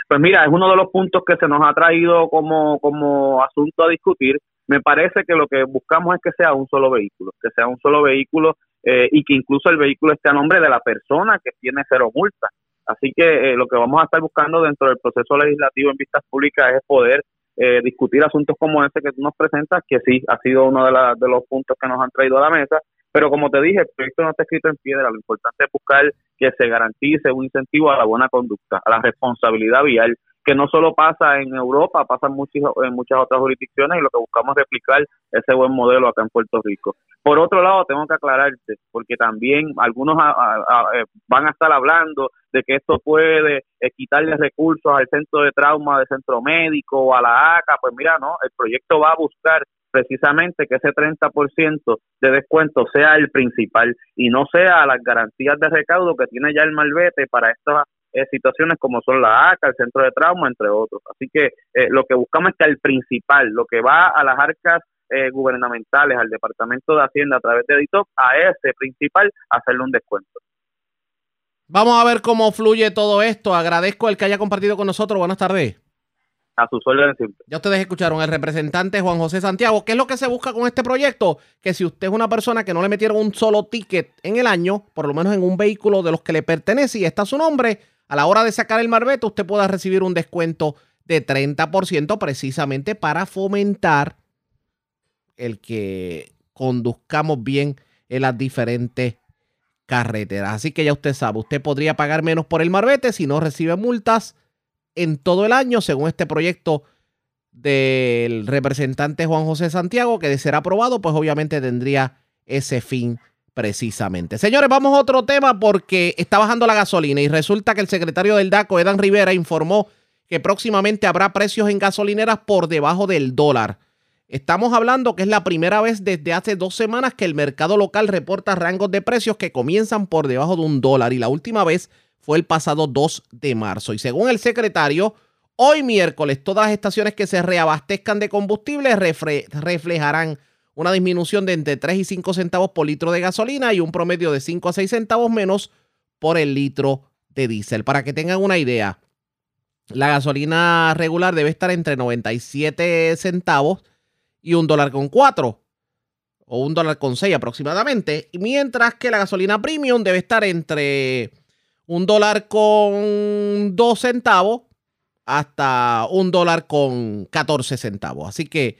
Pues mira, es uno de los puntos que se nos ha traído como, como asunto a discutir. Me parece que lo que buscamos es que sea un solo vehículo, que sea un solo vehículo eh, y que incluso el vehículo esté a nombre de la persona que tiene cero multa. Así que eh, lo que vamos a estar buscando dentro del proceso legislativo en vistas públicas es poder eh, discutir asuntos como este que tú nos presentas, que sí ha sido uno de, de los puntos que nos han traído a la mesa, pero como te dije, el proyecto no está escrito en piedra, lo importante es buscar que se garantice un incentivo a la buena conducta, a la responsabilidad vial, que no solo pasa en Europa, pasa en muchas, otras jurisdicciones y lo que buscamos es replicar ese buen modelo acá en Puerto Rico. Por otro lado, tengo que aclararte, porque también algunos eh, van a estar hablando de que esto puede eh, quitarle recursos al centro de trauma del centro médico o a la ACA, pues mira, no, el proyecto va a buscar precisamente que ese 30% de descuento sea el principal y no sea las garantías de recaudo que tiene ya el malvete para estas eh, situaciones como son la ACA, el centro de trauma, entre otros. Así que eh, lo que buscamos es que el principal, lo que va a las arcas eh, gubernamentales, al Departamento de Hacienda a través de DITOP, a ese principal hacerle un descuento. Vamos a ver cómo fluye todo esto. Agradezco el que haya compartido con nosotros. Buenas tardes a sus órdenes Ya ustedes escucharon el representante Juan José Santiago. ¿Qué es lo que se busca con este proyecto? Que si usted es una persona que no le metieron un solo ticket en el año, por lo menos en un vehículo de los que le pertenece y está su nombre, a la hora de sacar el marbete usted pueda recibir un descuento de 30% precisamente para fomentar el que conduzcamos bien en las diferentes carreteras. Así que ya usted sabe, usted podría pagar menos por el marbete si no recibe multas en todo el año, según este proyecto del representante Juan José Santiago, que de ser aprobado, pues obviamente tendría ese fin precisamente. Señores, vamos a otro tema porque está bajando la gasolina y resulta que el secretario del DACO, Edan Rivera, informó que próximamente habrá precios en gasolineras por debajo del dólar. Estamos hablando que es la primera vez desde hace dos semanas que el mercado local reporta rangos de precios que comienzan por debajo de un dólar y la última vez fue el pasado 2 de marzo. Y según el secretario, hoy miércoles todas las estaciones que se reabastezcan de combustible reflejarán una disminución de entre 3 y 5 centavos por litro de gasolina y un promedio de 5 a 6 centavos menos por el litro de diésel. Para que tengan una idea, la gasolina regular debe estar entre 97 centavos y un dólar con 4 o un dólar con 6 aproximadamente, mientras que la gasolina premium debe estar entre un dólar con dos centavos hasta un dólar con 14 centavos. Así que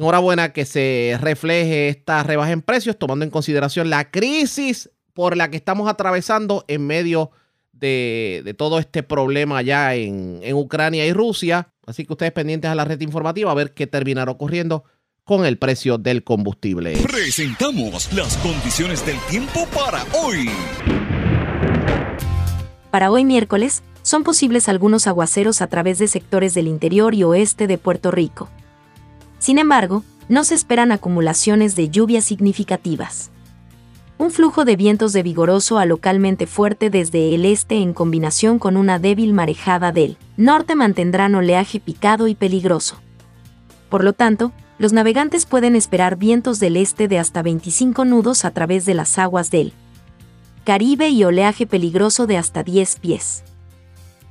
enhorabuena que se refleje esta rebaja en precios, tomando en consideración la crisis por la que estamos atravesando en medio de, todo este problema allá en, en, Ucrania y Rusia. Así que ustedes pendientes a la red informativa a ver qué terminará ocurriendo con el precio del combustible. Presentamos las condiciones del tiempo para hoy. Para hoy miércoles, son posibles algunos aguaceros a través de sectores del interior y oeste de Puerto Rico. Sin embargo, no se esperan acumulaciones de lluvias significativas. Un flujo de vientos de vigoroso a localmente fuerte desde el este en combinación con una débil marejada del norte mantendrán oleaje picado y peligroso. Por lo tanto, los navegantes pueden esperar vientos del este de hasta 25 nudos a través de las aguas del Caribe y oleaje peligroso de hasta 10 pies.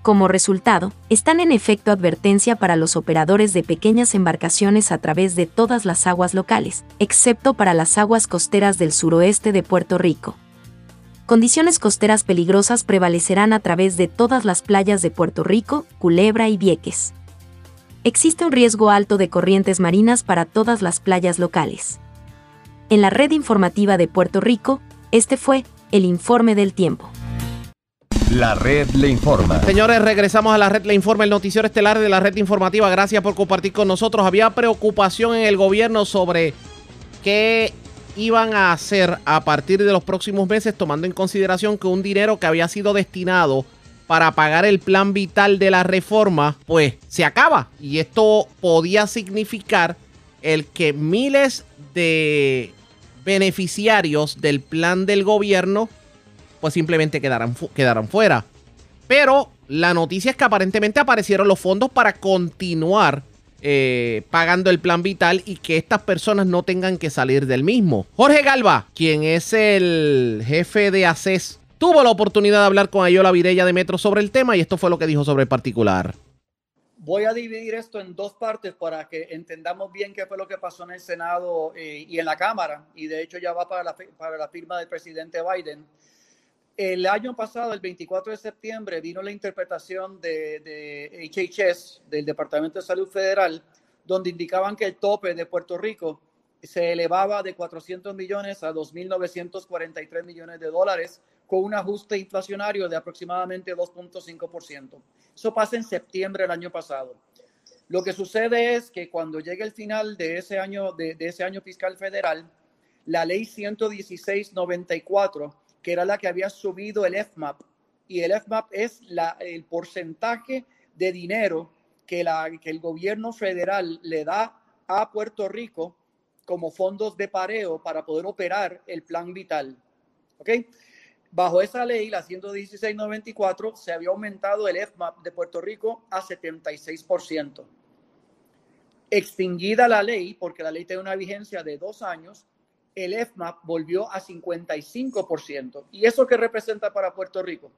Como resultado, están en efecto advertencia para los operadores de pequeñas embarcaciones a través de todas las aguas locales, excepto para las aguas costeras del suroeste de Puerto Rico. Condiciones costeras peligrosas prevalecerán a través de todas las playas de Puerto Rico, Culebra y Vieques. Existe un riesgo alto de corrientes marinas para todas las playas locales. En la red informativa de Puerto Rico, este fue el informe del tiempo. La red le informa. Señores, regresamos a la red le informa, el noticiero estelar de la red informativa. Gracias por compartir con nosotros. Había preocupación en el gobierno sobre qué iban a hacer a partir de los próximos meses, tomando en consideración que un dinero que había sido destinado para pagar el plan vital de la reforma, pues se acaba. Y esto podía significar el que miles de beneficiarios del plan del gobierno, pues simplemente quedarán, quedarán fuera. Pero la noticia es que aparentemente aparecieron los fondos para continuar eh, pagando el plan vital y que estas personas no tengan que salir del mismo. Jorge Galva, quien es el jefe de ACES, tuvo la oportunidad de hablar con Ayola Vidella de Metro sobre el tema y esto fue lo que dijo sobre el particular. Voy a dividir esto en dos partes para que entendamos bien qué fue lo que pasó en el Senado eh, y en la Cámara, y de hecho ya va para la, para la firma del presidente Biden. El año pasado, el 24 de septiembre, vino la interpretación de, de HHS, del Departamento de Salud Federal, donde indicaban que el tope de Puerto Rico se elevaba de 400 millones a 2.943 millones de dólares con un ajuste inflacionario de aproximadamente 2.5%. Eso pasa en septiembre del año pasado. Lo que sucede es que cuando llegue el final de ese año, de, ese año fiscal federal, la ley 116.94, que era la que había subido el FMAP, y el FMAP es el porcentaje de dinero que, que el gobierno federal le da a Puerto Rico como fondos de pareo para poder operar el plan vital. ¿Ok? Bajo esa ley, la 11694, se había aumentado el FMAP de Puerto Rico a 76%. Extinguida la ley, porque la ley tiene una vigencia de dos años, el FMAP volvió a 55%. ¿Y eso qué representa para Puerto Rico?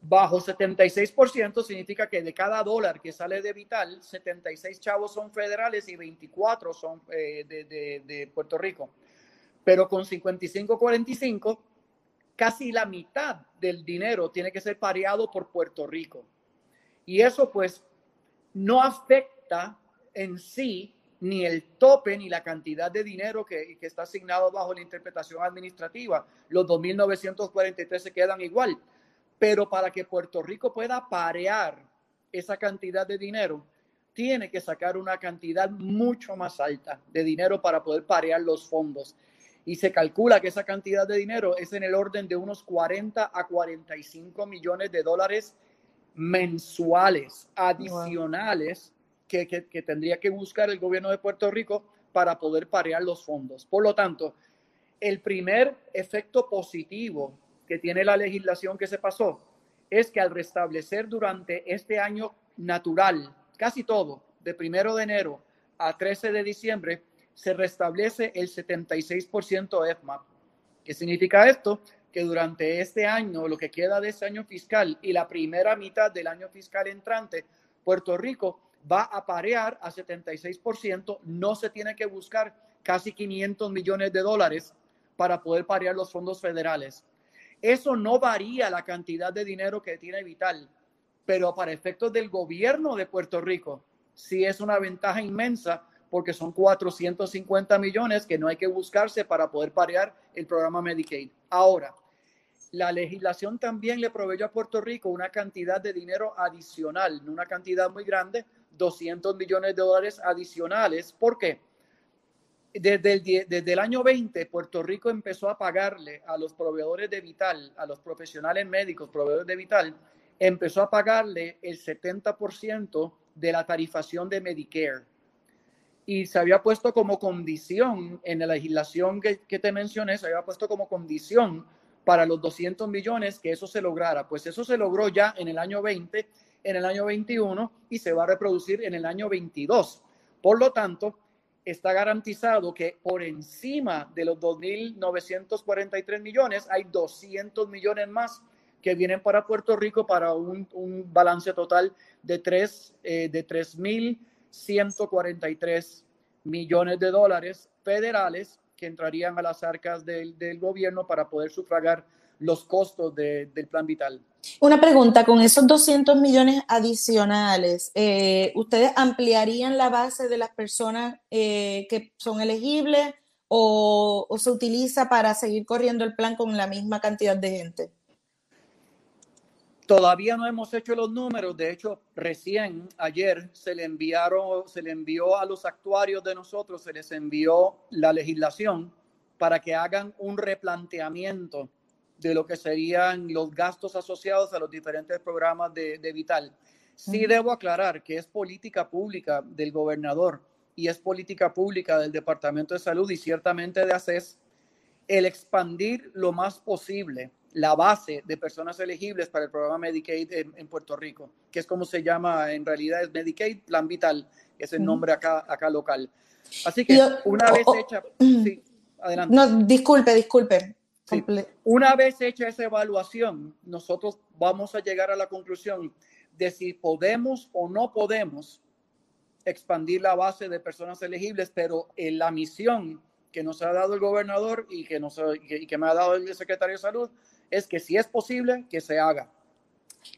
Bajo 76% significa que de cada dólar que sale de Vital, 76 chavos son federales y 24 son eh, de, de Puerto Rico. Pero con 55-45 casi la mitad del dinero tiene que ser pareado por Puerto Rico. Y eso pues no afecta en sí ni el tope ni la cantidad de dinero que, está asignado bajo la interpretación administrativa. Los 2.943 se quedan igual. Pero para que Puerto Rico pueda parear esa cantidad de dinero, tiene que sacar una cantidad mucho más alta de dinero para poder parear los fondos y se calcula que esa cantidad de dinero es en el orden de unos 40 a 45 millones de dólares mensuales adicionales que, tendría que buscar el gobierno de Puerto Rico para poder parear los fondos. Por lo tanto, el primer efecto positivo que tiene la legislación que se pasó es que al restablecer durante este año natural, casi todo, de primero de enero a 13 de diciembre, se restablece el 76% EFMAP. ¿Qué significa esto? Que durante este año, lo que queda de este año fiscal y la primera mitad del año fiscal entrante, Puerto Rico va a parear a 76%, no se tiene que buscar casi 500 millones de dólares para poder parear los fondos federales. Eso no varía la cantidad de dinero que tiene Vital, pero para efectos del gobierno de Puerto Rico, sí es una ventaja inmensa porque son 450 millones que no hay que buscarse para poder parear el programa Medicaid. Ahora, la legislación también le proveyó a Puerto Rico una cantidad de dinero adicional, una cantidad muy grande, 200 millones de dólares adicionales. ¿Por qué? Desde el, año 20, Puerto Rico empezó a pagarle a los proveedores de Vital, a los profesionales médicos, proveedores de Vital, empezó a pagarle el 70% de la tarifación de Medicare y se había puesto como condición en la legislación que, te mencioné, se había puesto como condición para los 200 millones que eso se lograra. Pues eso se logró ya en el año 20, en el año 21 y se va a reproducir en el año 22. Por lo tanto, está garantizado que por encima de los 2.943 millones hay 200 millones más que vienen para Puerto Rico para un, balance total de 3 eh, de 3.000 143 millones de dólares federales que entrarían a las arcas del, gobierno para poder sufragar los costos del plan vital. Una pregunta, con esos 200 millones adicionales, eh, ¿ustedes ampliarían la base de las personas eh, que son elegibles o, se utiliza para seguir corriendo el plan con la misma cantidad de gente? Todavía no hemos hecho los números, de hecho, recién ayer se le enviaron, se le envió a los actuarios de nosotros, se les envió la legislación para que hagan un replanteamiento de lo que serían los gastos asociados a los diferentes programas de, Vital. Sí debo aclarar que es política pública del gobernador y es política pública del Departamento de Salud y ciertamente de ACES el expandir lo más posible la base de personas elegibles para el programa Medicaid en, Puerto Rico, que es como se llama en realidad es Medicaid Plan Vital, es el nombre acá, acá local. Así que una vez hecha, sí, adelante. No, disculpe, disculpe. Una vez hecha esa evaluación, nosotros vamos a llegar a la conclusión de si podemos o no podemos expandir la base de personas elegibles, pero en la misión que nos ha dado el gobernador y que, nos, y que me ha dado el secretario de salud es que si es posible, que se haga.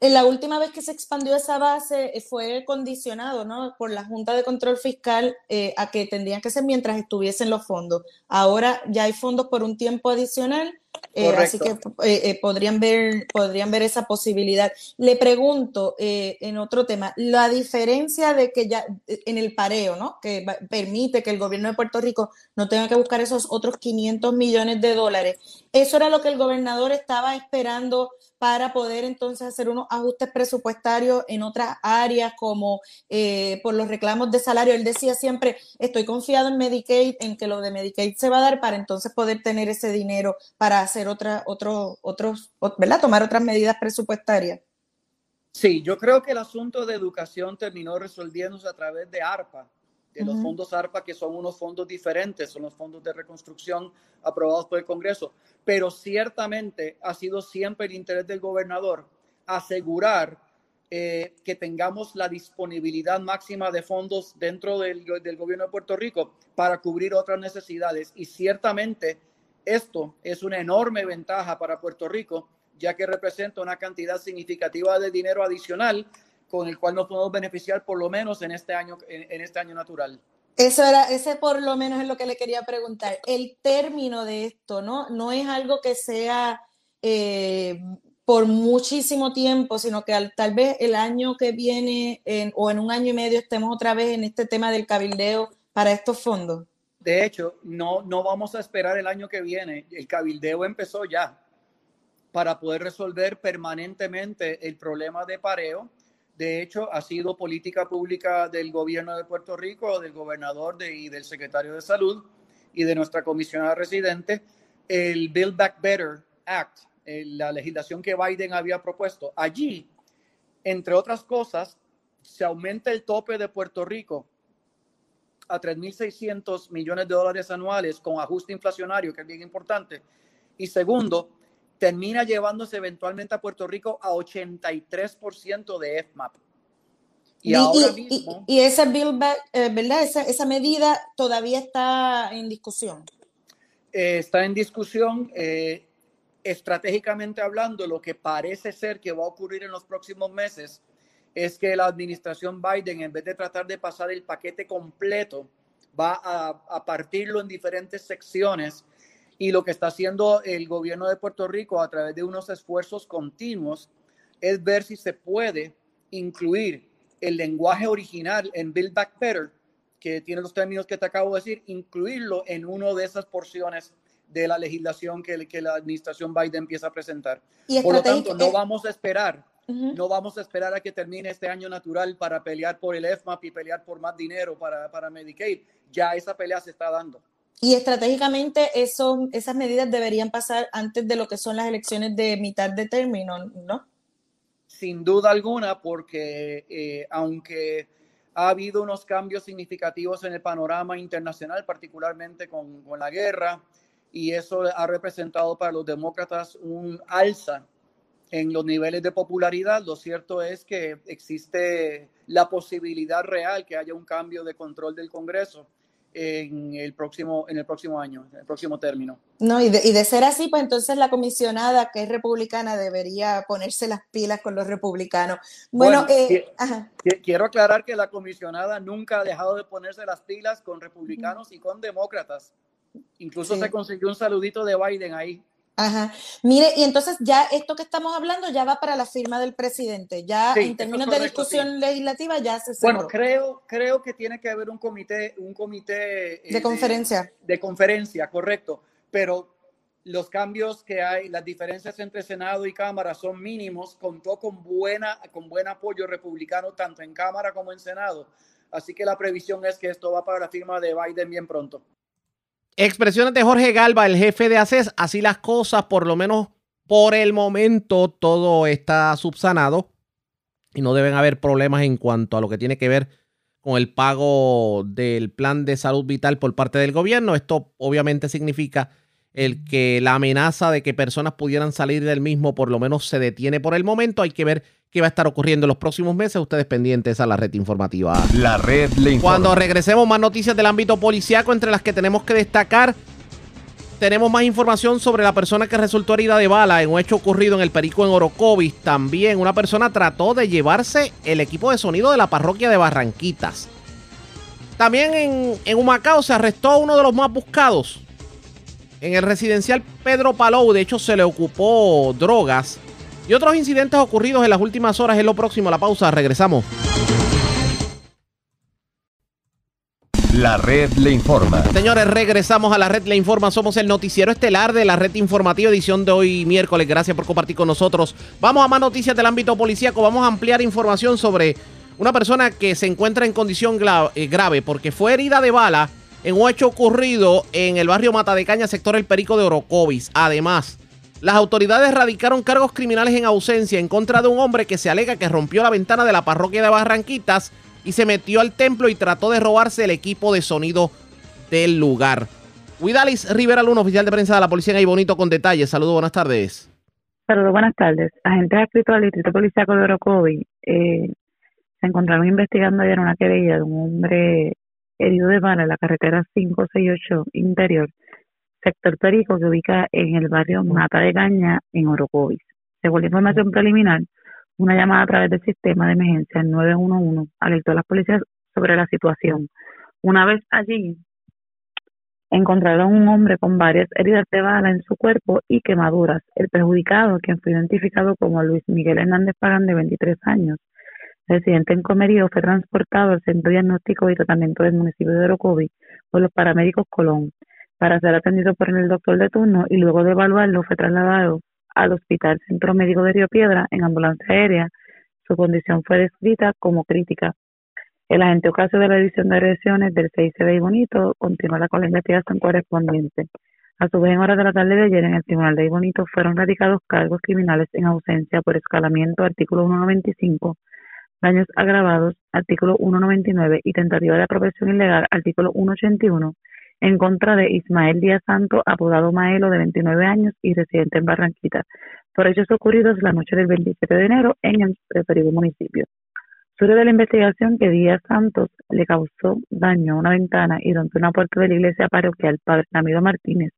En la última vez que se expandió esa base eh, fue condicionado ¿no? por la Junta de Control Fiscal eh, a que tendrían que ser mientras estuviesen los fondos. Ahora ya hay fondos por un tiempo adicional eh, así que eh, podrían, ver, podrían ver esa posibilidad. Le pregunto en otro tema, la diferencia de que ya en el pareo, ¿no? Que permite que el gobierno de Puerto Rico no tenga que buscar esos otros 500 millones de dólares. Eso era lo que el gobernador estaba esperando para poder entonces hacer unos ajustes presupuestarios en otras áreas como por los reclamos de salario. Él decía siempre, estoy confiado en Medicaid, en que lo de Medicaid se va a dar para entonces poder tener ese dinero para hacer otra, otro, otros, ¿verdad? Tomar otras medidas presupuestarias. Sí, yo creo que el asunto de educación terminó resolviéndose a través de ARPA, de los fondos ARPA, que son unos fondos diferentes, son los fondos de reconstrucción aprobados por el Congreso, pero ciertamente ha sido siempre el interés del gobernador asegurar eh, que tengamos la disponibilidad máxima de fondos dentro del, gobierno de Puerto Rico para cubrir otras necesidades. Y ciertamente esto es una enorme ventaja para Puerto Rico, ya que representa una cantidad significativa de dinero adicional con el cual nos podemos beneficiar por lo menos en este año, en, este año natural. Eso era, ese por lo menos es lo que le quería preguntar. El término de esto, ¿no? No es algo que sea eh, por muchísimo tiempo, sino que tal vez el año que viene o en un año y medio estemos otra vez en este tema del cabildeo para estos fondos. De hecho, no, no vamos a esperar el año que viene. El cabildeo empezó ya para poder resolver permanentemente el problema de pareo. De hecho, ha sido política pública del gobierno de Puerto Rico, del gobernador y del secretario de salud y de nuestra comisionada residente, el Build Back Better Act, la legislación que Biden había propuesto. Allí, entre otras cosas, se aumenta el tope de Puerto Rico a 3.600 millones de dólares anuales con ajuste inflacionario, que es bien importante. Y segundo, termina llevándose eventualmente a Puerto Rico a 83% de FMAP. Y, ahora mismo... Y, esa bill eh, ¿verdad? Esa, esa, medida todavía está en discusión. Eh, está en discusión. Eh, estratégicamente hablando, lo que parece ser que va a ocurrir en los próximos meses es que la administración Biden, en vez de tratar de pasar el paquete completo, va a, partirlo en diferentes secciones. Y lo que está haciendo el gobierno de Puerto Rico a través de unos esfuerzos continuos es ver si se puede incluir el lenguaje original en Build Back Better, que tiene los términos que te acabo de decir, incluirlo en una de esas porciones de la legislación que, que la administración Biden empieza a presentar. Por lo tanto, no vamos a esperar no vamos a esperar a que termine este año natural para pelear por el FMAP y pelear por más dinero para, para Medicaid. Ya esa pelea se está dando. Y estratégicamente eso, esas medidas deberían pasar antes de lo que son las elecciones de mitad de término, ¿no? Sin duda alguna, porque eh, aunque ha habido unos cambios significativos en el panorama internacional, particularmente con, con la guerra, y eso ha representado para los demócratas un alza en los niveles de popularidad, lo cierto es que existe la posibilidad real que haya un cambio de control del Congreso en el próximo, en el próximo año, en el próximo término. No, y de, y de, ser así, pues entonces la comisionada que es republicana debería ponerse las pilas con los republicanos. Bueno, eh, quiero aclarar que la comisionada nunca ha dejado de ponerse las pilas con republicanos y con demócratas. Incluso se consiguió un saludito de Biden ahí. Ajá. Mire, y entonces ya esto que estamos hablando ya va para la firma del presidente. Ya en términos de discusión legislativa ya se cerró. Bueno, creo, creo que tiene que haber un comité, un comité eh, de conferencia. De, conferencia, correcto. Pero los cambios que hay, las diferencias entre Senado y Cámara son mínimos. Contó con buena, con buen apoyo republicano tanto en Cámara como en Senado. Así que la previsión es que esto va para la firma de Biden bien pronto. Expresiones de Jorge Galva, el jefe de ACES, así las cosas, por lo menos Por el momento todo está subsanado y no deben haber problemas en cuanto a lo que tiene que ver con el pago del plan de salud vital por parte del gobierno. Esto obviamente significa el que la amenaza de que personas pudieran salir del mismo por lo menos se detiene por el momento. Hay que ver qué va a estar ocurriendo en los próximos meses. Ustedes pendientes a la red informativa. La red le informa. Cuando regresemos, más noticias del ámbito policiaco, entre las que tenemos que destacar. Tenemos más información sobre la persona que resultó herida de bala en un hecho ocurrido en el Perico en Orocovis. También una persona trató de llevarse el equipo de sonido de la parroquia de Barranquitas. También en, en Humacao se arrestó a uno de los más buscados, en el residencial Pedro Palou, de hecho, se le ocupó drogas. Y otros incidentes ocurridos en las últimas horas es lo próximo. La pausa, regresamos. La red le informa. Señores, regresamos a la red le informa. Somos el noticiero estelar de la red informativa, edición de hoy miércoles. Gracias por compartir con nosotros. Vamos a más noticias del ámbito policíaco. Vamos a ampliar información sobre una persona que se encuentra en condición eh, grave porque fue herida de bala en un hecho ocurrido en el barrio Mata de Caña, sector El Perico de Orocovis. Además, las autoridades radicaron cargos criminales en ausencia en contra de un hombre que se alega que rompió la ventana de la parroquia de Barranquitas y se metió al templo y trató de robarse el equipo de sonido del lugar. Huidalis Rivera Luna, oficial de prensa de la policía en Ahí Bonito con detalles. Saludos, buenas tardes. Saludos, buenas tardes. Agentes adscritos al Distrito Policiaco de Orocovis eh, se encontraron investigando ayer una querella de un hombre herido de bala en la carretera 568 interior, sector Perico, que ubica en el barrio Mata de Caña, en Orocovis. Según la información preliminar, una llamada a través del sistema de emergencia 911 alertó a las policías sobre la situación. Una vez allí, encontraron un hombre con varias heridas de bala en su cuerpo y quemaduras. El perjudicado, quien fue identificado como Luis Miguel Hernández Pagán, de 23 años, residente en Comerío, fue transportado al Centro Diagnóstico y Tratamiento del municipio de Orocovi por los paramédicos Colón para ser atendido por el doctor de turno y luego de evaluarlo fue trasladado al Hospital Centro Médico de Río Piedra en ambulancia aérea. Su condición fue descrita como crítica. El agente caso de la edición de agresiones del CICD de Bonito continuará con la investigación correspondiente. A su vez, en horas de la tarde de ayer, en el Tribunal de Bonito fueron radicados cargos criminales en ausencia por escalamiento, artículo 195, daños agravados, artículo 199, y tentativa de apropiación ilegal, artículo 181, en contra de Ismael Díaz Santo, apodado Maelo, de 29 años y residente en Barranquita, por hechos ocurridos la noche del 27 de enero en el referido municipio. Surge de la investigación que Díaz Santos le causó daño a una ventana y rompió una puerta de la iglesia parroquial Padre Ramiro Martínez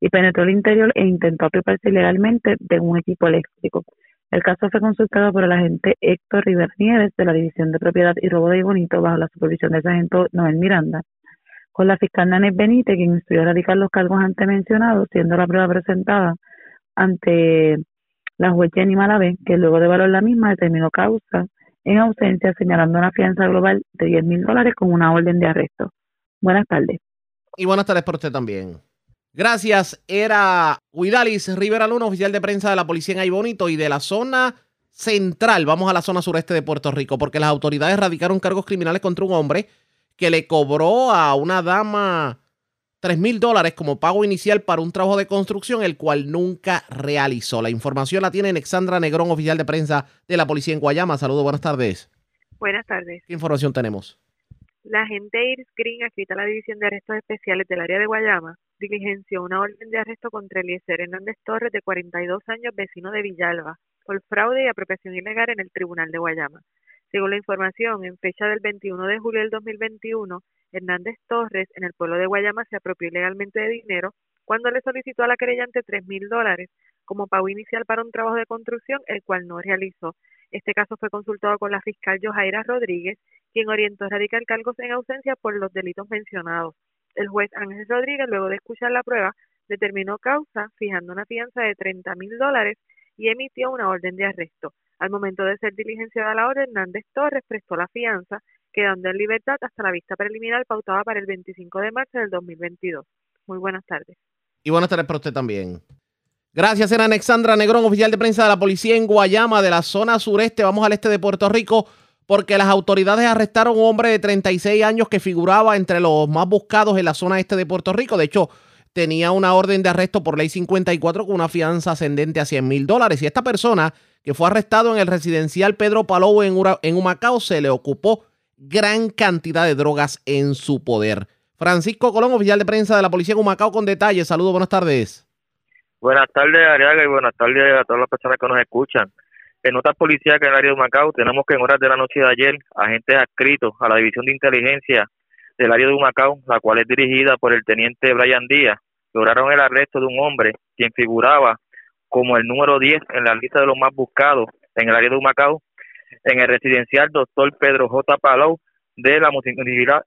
y penetró el interior e intentó apropiarse ilegalmente de un equipo eléctrico. El caso fue consultado por el agente Héctor Rivera Nieves de la División de Propiedad y Robo de Bonito bajo la supervisión del sargento Noel Miranda, con la fiscal Nanette Benítez, quien instruyó radicar los cargos antes mencionados, siendo la prueba presentada ante la juez Jenny Malavé, que luego de valorar la misma determinó causa en ausencia, señalando una fianza global de 10 mil dólares con una orden de arresto. Buenas tardes. Y buenas tardes por usted también. Gracias. Era Huidalis Rivera Luna, oficial de prensa de la policía en Aybonito y de la zona central. Vamos a la zona sureste de Puerto Rico porque las autoridades radicaron cargos criminales contra un hombre que le cobró a una dama 3 mil dólares como pago inicial para un trabajo de construcción, el cual nunca realizó. La información la tiene Alexandra Negrón, oficial de prensa de la policía en Guayama. Saludos, buenas tardes. Buenas tardes. ¿Qué información tenemos? La agente Iris Green, escrita a la División de Arrestos Especiales del área de Guayama, diligenció una orden de arresto contra Eliezer Hernández Torres, de 42 años, vecino de Villalba, por fraude y apropiación ilegal en el Tribunal de Guayama. Según la información, en fecha del 21 de julio del 2021, Hernández Torres, en el pueblo de Guayama, se apropió ilegalmente de dinero cuando le solicitó a la querellante tres mil dólares como pago inicial para un trabajo de construcción, el cual no realizó. Este caso fue consultado con la fiscal Johaira Rodríguez, quien orientó a radicar cargos en ausencia por los delitos mencionados. El juez Ángel Rodríguez, luego de escuchar la prueba, determinó causa fijando una fianza de 30 mil dólares y emitió una orden de arresto. Al momento de ser diligenciada la orden, Hernández Torres prestó la fianza, quedando en libertad hasta la vista preliminar pautada para el 25 de marzo del 2022. Muy buenas tardes. Y buenas tardes para usted también. Gracias, era Alexandra Negrón, oficial de prensa de la policía en Guayama, de la zona sureste. Vamos al este de Puerto Rico porque las autoridades arrestaron a un hombre de 36 años que figuraba entre los más buscados en la zona este de Puerto Rico. De hecho, tenía una orden de arresto por ley 54 con una fianza ascendente a 100 mil dólares. Y esta persona que fue arrestado en el residencial Pedro Palou en, en Humacao se le ocupó gran cantidad de drogas en su poder. Francisco Colón, oficial de prensa de la policía en Humacao, con detalles. Saludos, buenas tardes. Buenas tardes, Ariaga, y buenas tardes a todas las personas que nos escuchan. En notas policías que en el área de Humacao tenemos que en horas de la noche de ayer, agentes adscritos a la División de Inteligencia del área de Humacao, la cual es dirigida por el teniente Brian Díaz, lograron el arresto de un hombre quien figuraba como el número 10 en la lista de los más buscados en el área de Humacao, en el residencial doctor Pedro J. Palau de la municipalidad.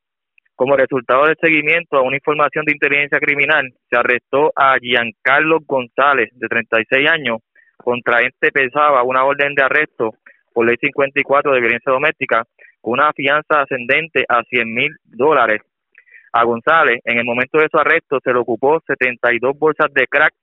Como resultado del seguimiento a una información de inteligencia criminal, se arrestó a Giancarlo González, de 36 años, contra este pesaba una orden de arresto por ley 54 de violencia doméstica con una fianza ascendente a 100 mil dólares. A González, en el momento de su arresto, se le ocupó 72 bolsas de crack,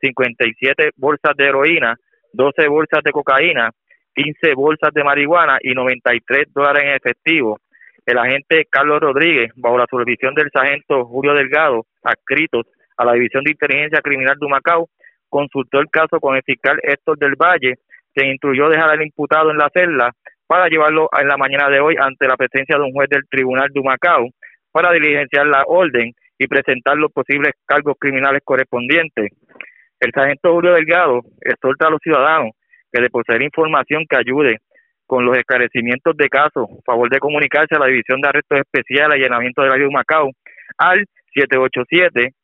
57 bolsas de heroína, 12 bolsas de cocaína, 15 bolsas de marihuana y 93 dólares en efectivo. El agente Carlos Rodríguez, bajo la supervisión del sargento Julio Delgado, adscritos a la División de Inteligencia Criminal de Macao, consultó el caso con el fiscal Héctor del Valle, que instruyó dejar al imputado en la celda para llevarlo en la mañana de hoy ante la presencia de un juez del Tribunal de Macao para diligenciar la orden y presentar los posibles cargos criminales correspondientes. El sargento Julio Delgado exhorta a los ciudadanos que de poseer información que ayude con los esclarecimientos de casos, favor de comunicarse a la División de Arrestos Especiales y Allanamiento del Área de Macao al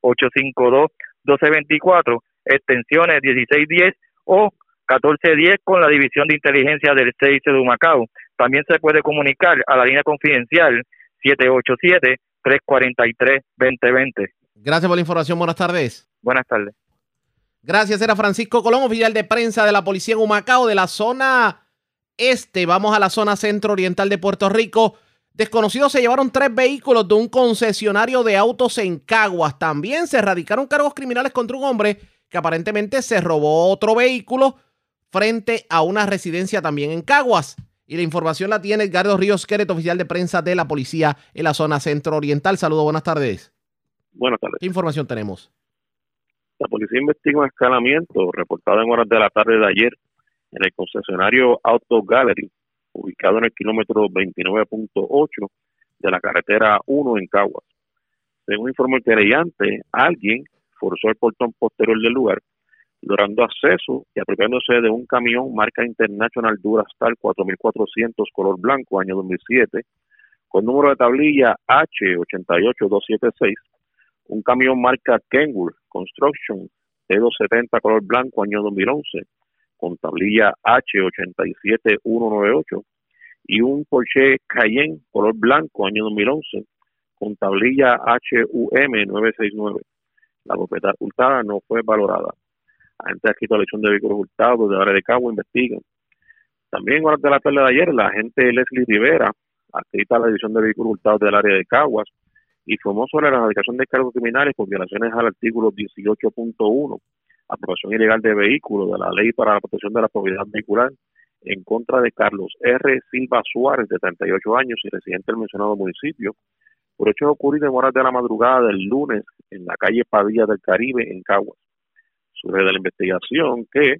787-852-1224 extensiones 1610 o 1410 con la División de Inteligencia del CIC de Humacao. También se puede comunicar a la línea confidencial 787-343-2020. Gracias por la información. Buenas tardes. Buenas tardes. Gracias. Era Francisco Colón, oficial de prensa de la Policía en Humacao de la zona este. Vamos a la zona centro-oriental de Puerto Rico. Desconocidos se llevaron tres vehículos de un concesionario de autos en Caguas. También se erradicaron cargos criminales contra un hombre que aparentemente se robó otro vehículo frente a una residencia también en Caguas. Y la información la tiene Edgardo Ríos Queret, oficial de prensa de la policía en la zona centro-oriental. Saludos, buenas tardes. Buenas tardes. ¿Qué información tenemos? La policía investiga un escalamiento reportado en horas de la tarde de ayer en el concesionario Auto Gallery, ubicado en el kilómetro 29.8 de la carretera 1 en Caguas. Según informó el querellante, alguien forzó el portón posterior del lugar, logrando acceso y apropiándose de un camión marca International Durastar 4400 color blanco, año 2007, con número de tablilla H88276, un camión marca Kenwood Construction T270 color blanco, año 2011, con tablilla H87198, y un Porsche Cayenne color blanco, año 2011, con tablilla HUM 969 la propiedad hurtada no fue valorada. Agente escrito la elección de vehículos hurtados de área de Cabo investigan. También durante la tarde de ayer, la agente Leslie Rivera, adscrita a la división de vehículos hurtados del área de Caguas, informó sobre la erradicación de cargos criminales por violaciones al artículo 18.1, aprobación ilegal de vehículos de la Ley para la Protección de la Propiedad Vehicular, en contra de Carlos R. Silva Suárez, de 38 años y residente del mencionado municipio, por hechos ocurridos en horas de la madrugada del lunes en la calle Padilla del Caribe, en Caguas. Surge de la investigación que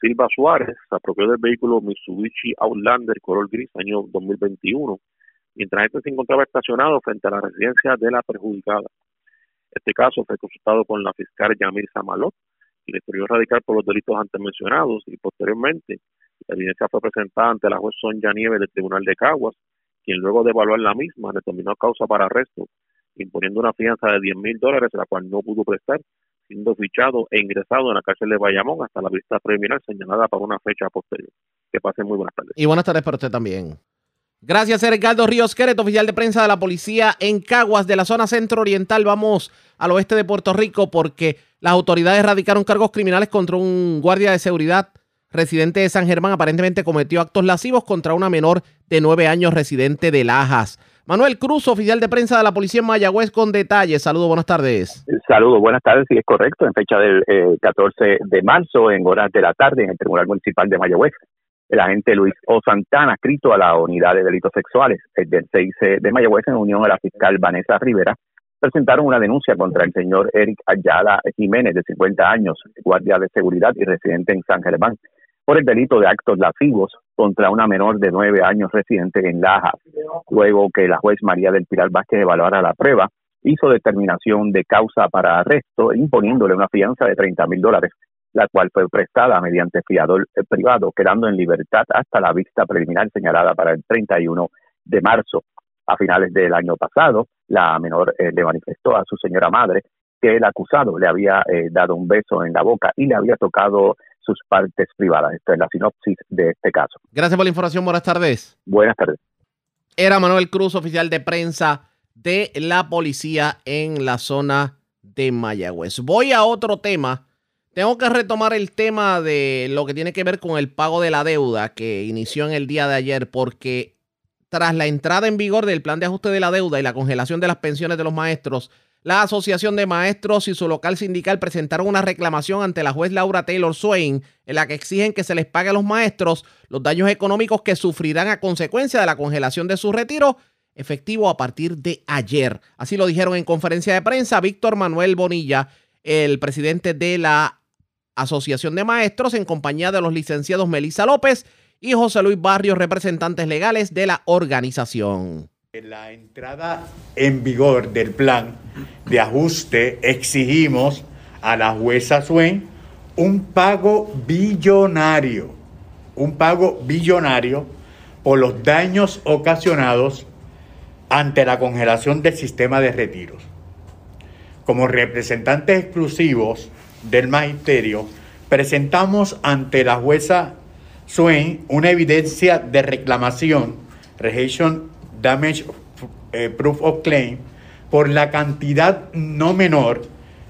Silva Suárez se apropió del vehículo Mitsubishi Outlander color gris año 2021, mientras este se encontraba estacionado frente a la residencia de la perjudicada. Este caso fue consultado con la fiscal Yamir Samalot, le estudió radical por los delitos antes mencionados y posteriormente la evidencia fue presentada ante la juez Sonia Nieves del Tribunal de Caguas, quien luego de evaluar la misma determinó causa para arresto, imponiendo una fianza de 10 mil dólares, la cual no pudo prestar, siendo fichado e ingresado en la cárcel de Bayamón hasta la vista preliminar señalada para una fecha posterior. Que pasen muy buenas tardes. Y buenas tardes para usted también. Gracias, Ricardo Ríos Queret, oficial de prensa de la policía en Caguas, de la zona centro-oriental. Vamos al oeste de Puerto Rico porque las autoridades radicaron cargos criminales contra un guardia de seguridad residente de San Germán, aparentemente cometió actos lascivos contra una menor de nueve años residente de Lajas. Manuel Cruz, oficial de prensa de la policía en Mayagüez, con detalles. Saludos, buenas tardes. Saludos, buenas tardes, si es correcto, en fecha del 14 eh, de marzo, en horas de la tarde, en el Tribunal Municipal de Mayagüez. El agente Luis O. Santana, escrito a la Unidad de Delitos Sexuales del 6 de Mayagüez, en unión a la fiscal Vanessa Rivera, presentaron una denuncia contra el señor Eric Ayala Jiménez, de 50 años, guardia de seguridad y residente en San Germán, por el delito de actos lascivos contra una menor de nueve años residente en Laja. Luego que la juez María del Pilar Vázquez evaluara la prueba, hizo determinación de causa para arresto, imponiéndole una fianza de 30 mil dólares, la cual fue prestada mediante fiador privado, quedando en libertad hasta la vista preliminar señalada para el 31 de marzo. A finales del año pasado, la menor eh, le manifestó a su señora madre que el acusado le había eh, dado un beso en la boca y le había tocado sus partes privadas. Esta es la sinopsis de este caso. Gracias por la información. Buenas tardes. Buenas tardes. Era Manuel Cruz, oficial de prensa de la policía en la zona de Mayagüez. Voy a otro tema. Tengo que retomar el tema de lo que tiene que ver con el pago de la deuda que inició en el día de ayer porque tras la entrada en vigor del plan de ajuste de la deuda y la congelación de las pensiones de los maestros, la Asociación de Maestros y su local sindical presentaron una reclamación ante la juez Laura Taylor Swain en la que exigen que se les pague a los maestros los daños económicos que sufrirán a consecuencia de la congelación de su retiro efectivo a partir de ayer. Así lo dijeron en conferencia de prensa Víctor Manuel Bonilla, el presidente de la Asociación de Maestros, en compañía de los licenciados Melisa López y José Luis Barrios, representantes legales de la organización. La entrada en vigor del plan de ajuste exigimos a la jueza Swain un pago billonario, un pago billonario por los daños ocasionados ante la congelación del sistema de retiros. Como representantes exclusivos del magisterio, presentamos ante la jueza Swain una evidencia de reclamación, Rejection Damage eh, Proof of Claim, por la cantidad no menor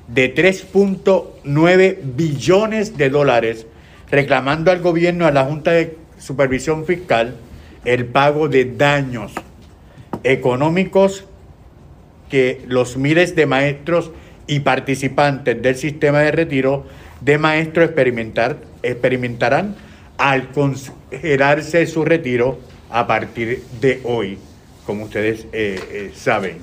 de 3.9 billones de dólares, reclamando al gobierno, a la Junta de Supervisión Fiscal, el pago de daños económicos que los miles de maestros y participantes del sistema de retiro de maestros experimentar, experimentarán al congelarse su retiro a partir de hoy, como ustedes eh, eh, saben.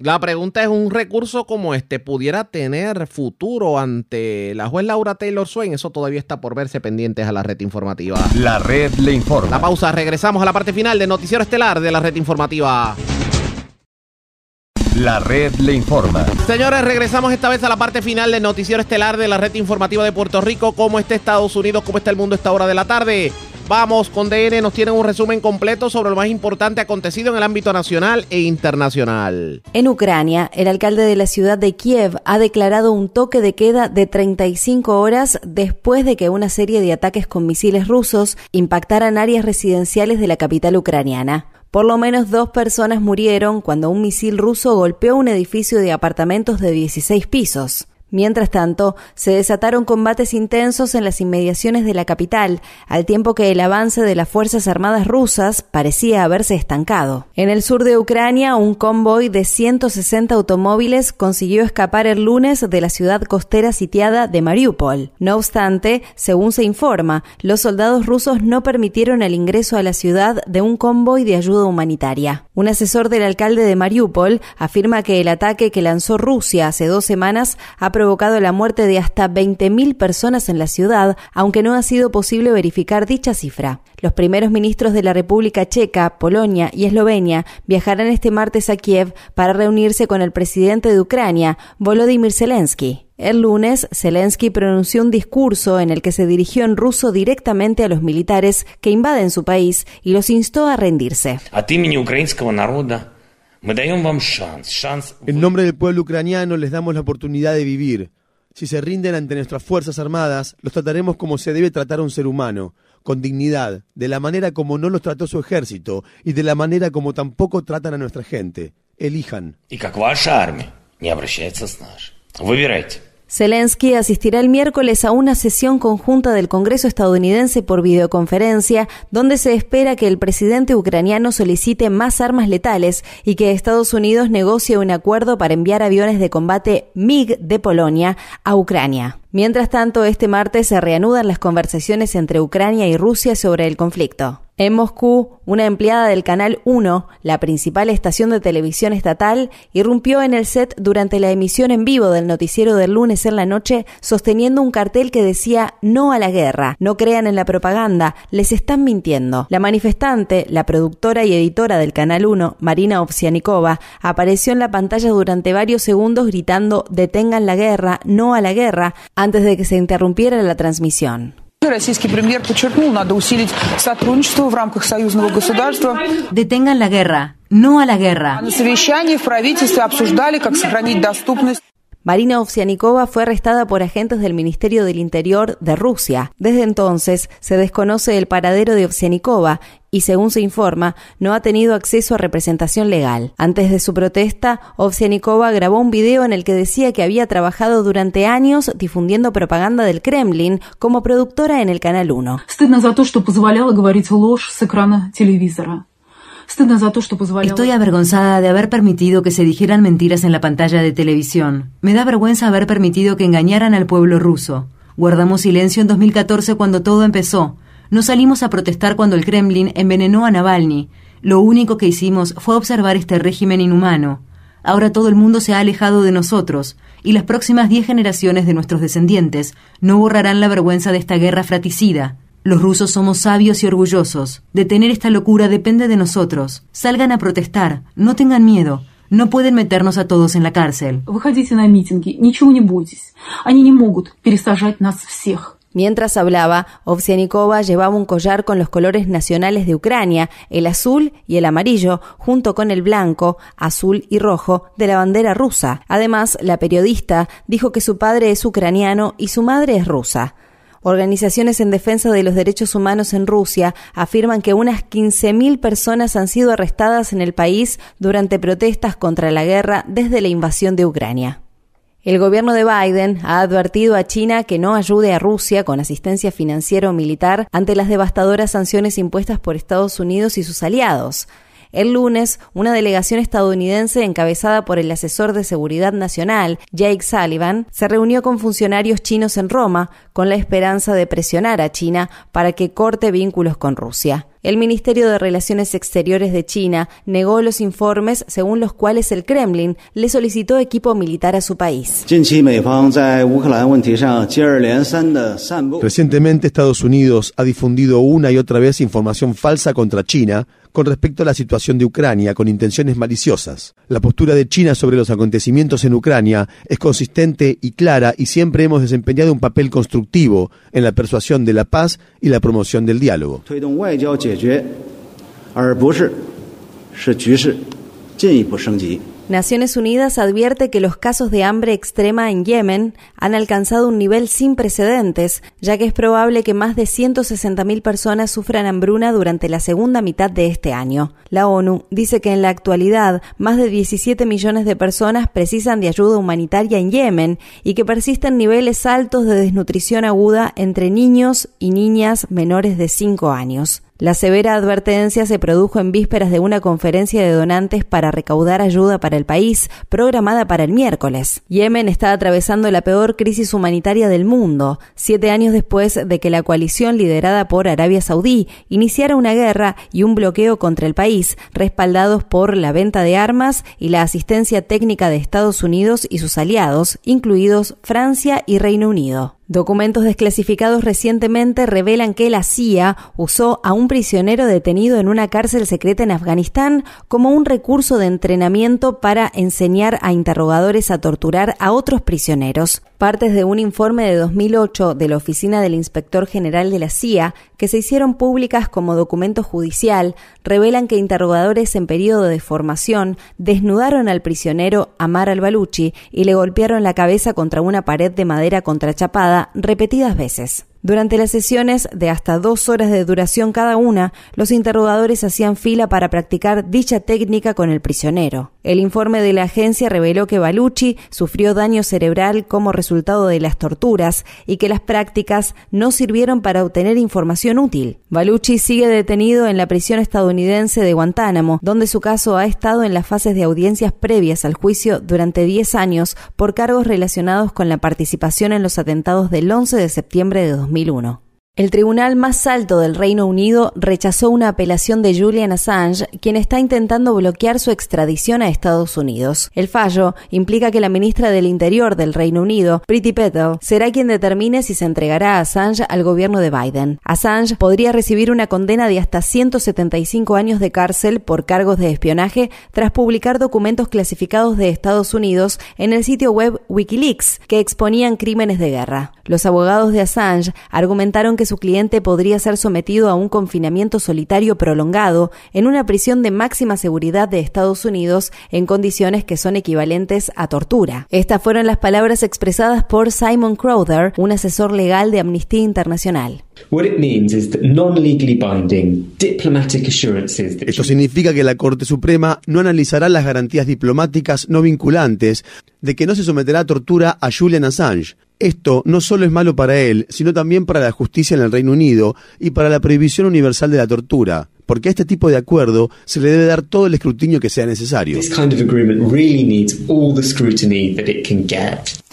La pregunta es, ¿un recurso como este pudiera tener futuro ante la juez Laura Taylor Swain? Eso todavía está por verse pendientes a la red informativa. La red le informa. La pausa, regresamos a la parte final del noticiero estelar de la red informativa. La red le informa. Señores, regresamos esta vez a la parte final del noticiero estelar de la red informativa de Puerto Rico. ¿Cómo está Estados Unidos? ¿Cómo está el mundo a esta hora de la tarde? Vamos con DN, nos tienen un resumen completo sobre lo más importante acontecido en el ámbito nacional e internacional. En Ucrania, el alcalde de la ciudad de Kiev ha declarado un toque de queda de 35 horas después de que una serie de ataques con misiles rusos impactaran áreas residenciales de la capital ucraniana. Por lo menos dos personas murieron cuando un misil ruso golpeó un edificio de apartamentos de 16 pisos. Mientras tanto, se desataron combates intensos en las inmediaciones de la capital, al tiempo que el avance de las Fuerzas Armadas rusas parecía haberse estancado. En el sur de Ucrania, un convoy de 160 automóviles consiguió escapar el lunes de la ciudad costera sitiada de Mariupol. No obstante, según se informa, los soldados rusos no permitieron el ingreso a la ciudad de un convoy de ayuda humanitaria. Un asesor del alcalde de Mariupol afirma que el ataque que lanzó Rusia hace dos semanas ha provocado la muerte de hasta 20.000 personas en la ciudad, aunque no ha sido posible verificar dicha cifra. Los primeros ministros de la República Checa, Polonia y Eslovenia viajarán este martes a Kiev para reunirse con el presidente de Ucrania, Volodymyr Zelensky. El lunes, Zelensky pronunció un discurso en el que se dirigió en ruso directamente a los militares que invaden su país y los instó a rendirse. En nombre del pueblo ucraniano les damos la oportunidad de vivir. Si se rinden ante nuestras Fuerzas Armadas, los trataremos como se debe tratar a un ser humano, con dignidad, de la manera como no los trató su ejército y de la manera como tampoco tratan a nuestra gente. Elijan. Zelensky asistirá el miércoles a una sesión conjunta del Congreso estadounidense por videoconferencia, donde se espera que el presidente ucraniano solicite más armas letales y que Estados Unidos negocie un acuerdo para enviar aviones de combate MiG de Polonia a Ucrania. Mientras tanto, este martes se reanudan las conversaciones entre Ucrania y Rusia sobre el conflicto. En Moscú, una empleada del Canal 1, la principal estación de televisión estatal, irrumpió en el set durante la emisión en vivo del noticiero del lunes en la noche, sosteniendo un cartel que decía No a la guerra, no crean en la propaganda, les están mintiendo. La manifestante, la productora y editora del Canal 1, Marina Ovsianikova, apareció en la pantalla durante varios segundos gritando Detengan la guerra, no a la guerra, antes de que se interrumpiera la transmisión. Detengan la guerra, no a la guerra. Marina Ovsianikova fue arrestada por agentes del Ministerio del Interior de Rusia. Desde entonces se desconoce el paradero de Ovsianikova y, según se informa, no ha tenido acceso a representación legal. Antes de su protesta, Ovsianikova grabó un video en el que decía que había trabajado durante años difundiendo propaganda del Kremlin como productora en el Canal 1. Estoy avergonzada de haber permitido que se dijeran mentiras en la pantalla de televisión. Me da vergüenza haber permitido que engañaran al pueblo ruso. Guardamos silencio en 2014 cuando todo empezó. No salimos a protestar cuando el Kremlin envenenó a Navalny. Lo único que hicimos fue observar este régimen inhumano. Ahora todo el mundo se ha alejado de nosotros, y las próximas diez generaciones de nuestros descendientes no borrarán la vergüenza de esta guerra fratricida. Los rusos somos sabios y orgullosos. Detener esta locura depende de nosotros. Salgan a protestar. No tengan miedo. No pueden meternos a todos en la cárcel. Mientras hablaba, Ovsianikova llevaba un collar con los colores nacionales de Ucrania, el azul y el amarillo, junto con el blanco, azul y rojo de la bandera rusa. Además, la periodista dijo que su padre es ucraniano y su madre es rusa. Organizaciones en defensa de los derechos humanos en Rusia afirman que unas 15.000 personas han sido arrestadas en el país durante protestas contra la guerra desde la invasión de Ucrania. El gobierno de Biden ha advertido a China que no ayude a Rusia con asistencia financiera o militar ante las devastadoras sanciones impuestas por Estados Unidos y sus aliados. El lunes, una delegación estadounidense encabezada por el asesor de seguridad nacional, Jake Sullivan, se reunió con funcionarios chinos en Roma con la esperanza de presionar a China para que corte vínculos con Rusia. El Ministerio de Relaciones Exteriores de China negó los informes según los cuales el Kremlin le solicitó equipo militar a su país. Recientemente Estados Unidos ha difundido una y otra vez información falsa contra China con respecto a la situación de Ucrania con intenciones maliciosas. La postura de China sobre los acontecimientos en Ucrania es consistente y clara y siempre hemos desempeñado un papel constructivo en la persuasión de la paz y la promoción del diálogo. Naciones Unidas advierte que los casos de hambre extrema en Yemen han alcanzado un nivel sin precedentes, ya que es probable que más de 160.000 personas sufran hambruna durante la segunda mitad de este año. La ONU dice que en la actualidad más de 17 millones de personas precisan de ayuda humanitaria en Yemen y que persisten niveles altos de desnutrición aguda entre niños y niñas menores de 5 años. La severa advertencia se produjo en vísperas de una conferencia de donantes para recaudar ayuda para el país, programada para el miércoles. Yemen está atravesando la peor crisis humanitaria del mundo, siete años después de que la coalición liderada por Arabia Saudí iniciara una guerra y un bloqueo contra el país, respaldados por la venta de armas y la asistencia técnica de Estados Unidos y sus aliados, incluidos Francia y Reino Unido. Documentos desclasificados recientemente revelan que la CIA usó a un prisionero detenido en una cárcel secreta en Afganistán como un recurso de entrenamiento para enseñar a interrogadores a torturar a otros prisioneros partes de un informe de 2008 de la Oficina del Inspector General de la CIA, que se hicieron públicas como documento judicial, revelan que interrogadores en periodo de formación desnudaron al prisionero Amar al-Baluchi y le golpearon la cabeza contra una pared de madera contrachapada repetidas veces. Durante las sesiones de hasta dos horas de duración cada una, los interrogadores hacían fila para practicar dicha técnica con el prisionero. El informe de la agencia reveló que Baluchi sufrió daño cerebral como resultado de las torturas y que las prácticas no sirvieron para obtener información útil. Baluchi sigue detenido en la prisión estadounidense de Guantánamo, donde su caso ha estado en las fases de audiencias previas al juicio durante 10 años por cargos relacionados con la participación en los atentados del 11 de septiembre de 2001. El tribunal más alto del Reino Unido rechazó una apelación de Julian Assange, quien está intentando bloquear su extradición a Estados Unidos. El fallo implica que la ministra del Interior del Reino Unido, Priti Patel, será quien determine si se entregará a Assange al gobierno de Biden. Assange podría recibir una condena de hasta 175 años de cárcel por cargos de espionaje tras publicar documentos clasificados de Estados Unidos en el sitio web Wikileaks que exponían crímenes de guerra. Los abogados de Assange argumentaron que su cliente podría ser sometido a un confinamiento solitario prolongado en una prisión de máxima seguridad de Estados Unidos en condiciones que son equivalentes a tortura. Estas fueron las palabras expresadas por Simon Crowther, un asesor legal de Amnistía Internacional. Esto significa que la Corte Suprema no analizará las garantías diplomáticas no vinculantes de que no se someterá a tortura a Julian Assange, esto no solo es malo para él, sino también para la justicia en el Reino Unido y para la prohibición universal de la tortura, porque a este tipo de acuerdo se le debe dar todo el escrutinio que sea necesario.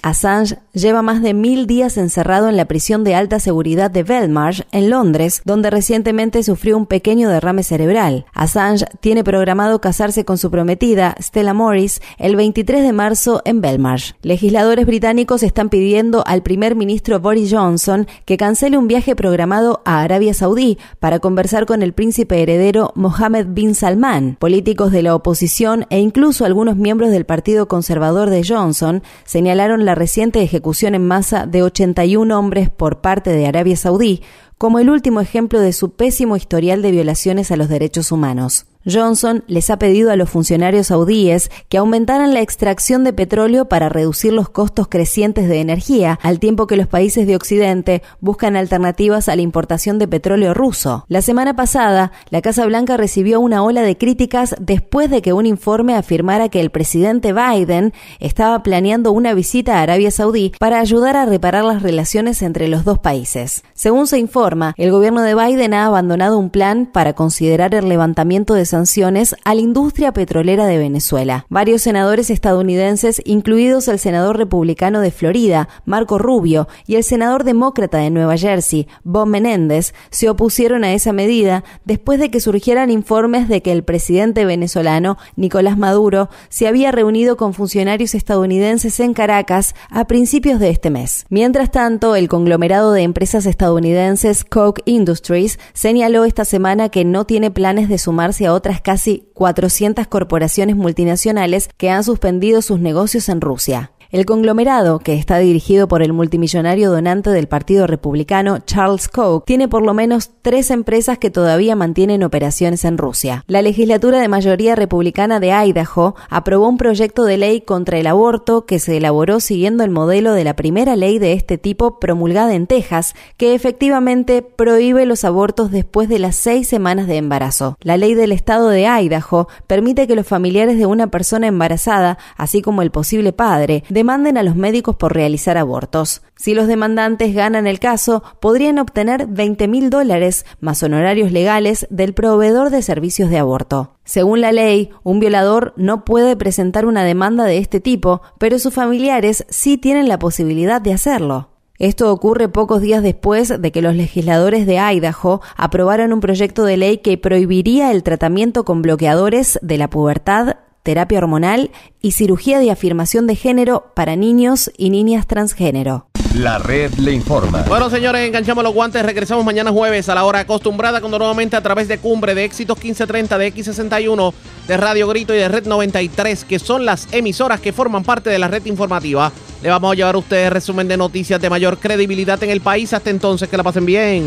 Assange lleva más de mil días encerrado en la prisión de alta seguridad de Belmarsh, en Londres, donde recientemente sufrió un pequeño derrame cerebral. Assange tiene programado casarse con su prometida, Stella Morris, el 23 de marzo en Belmarsh. Legisladores británicos están pidiendo al primer ministro Boris Johnson que cancele un viaje programado a Arabia Saudí para conversar con el príncipe heredero Mohammed bin Salman. Políticos de la oposición e incluso algunos miembros del Partido Conservador de Johnson señalaron la reciente ejecución en masa de 81 hombres por parte de Arabia Saudí como el último ejemplo de su pésimo historial de violaciones a los derechos humanos. Johnson les ha pedido a los funcionarios saudíes que aumentaran la extracción de petróleo para reducir los costos crecientes de energía, al tiempo que los países de Occidente buscan alternativas a la importación de petróleo ruso. La semana pasada, la Casa Blanca recibió una ola de críticas después de que un informe afirmara que el presidente Biden estaba planeando una visita a Arabia Saudí para ayudar a reparar las relaciones entre los dos países. Según se informa, el gobierno de Biden ha abandonado un plan para considerar el levantamiento de sanciones a la industria petrolera de Venezuela. Varios senadores estadounidenses, incluidos el senador republicano de Florida, Marco Rubio, y el senador demócrata de Nueva Jersey, Bob Menéndez, se opusieron a esa medida después de que surgieran informes de que el presidente venezolano, Nicolás Maduro, se había reunido con funcionarios estadounidenses en Caracas a principios de este mes. Mientras tanto, el conglomerado de empresas estadounidenses Koch Industries señaló esta semana que no tiene planes de sumarse a otra otras casi 400 corporaciones multinacionales que han suspendido sus negocios en Rusia. El conglomerado, que está dirigido por el multimillonario donante del Partido Republicano Charles Koch, tiene por lo menos tres empresas que todavía mantienen operaciones en Rusia. La legislatura de mayoría republicana de Idaho aprobó un proyecto de ley contra el aborto que se elaboró siguiendo el modelo de la primera ley de este tipo promulgada en Texas, que efectivamente prohíbe los abortos después de las seis semanas de embarazo. La ley del estado de Idaho permite que los familiares de una persona embarazada, así como el posible padre, demanden a los médicos por realizar abortos. Si los demandantes ganan el caso, podrían obtener 20 mil dólares más honorarios legales del proveedor de servicios de aborto. Según la ley, un violador no puede presentar una demanda de este tipo, pero sus familiares sí tienen la posibilidad de hacerlo. Esto ocurre pocos días después de que los legisladores de Idaho aprobaran un proyecto de ley que prohibiría el tratamiento con bloqueadores de la pubertad terapia hormonal y cirugía de afirmación de género para niños y niñas transgénero. La red le informa. Bueno, señores, enganchamos los guantes. Regresamos mañana jueves a la hora acostumbrada, cuando nuevamente a través de Cumbre, de Éxitos 1530, de X61, de Radio Grito y de Red 93, que son las emisoras que forman parte de la red informativa, le vamos a llevar a ustedes resumen de noticias de mayor credibilidad en el país. Hasta entonces, que la pasen bien.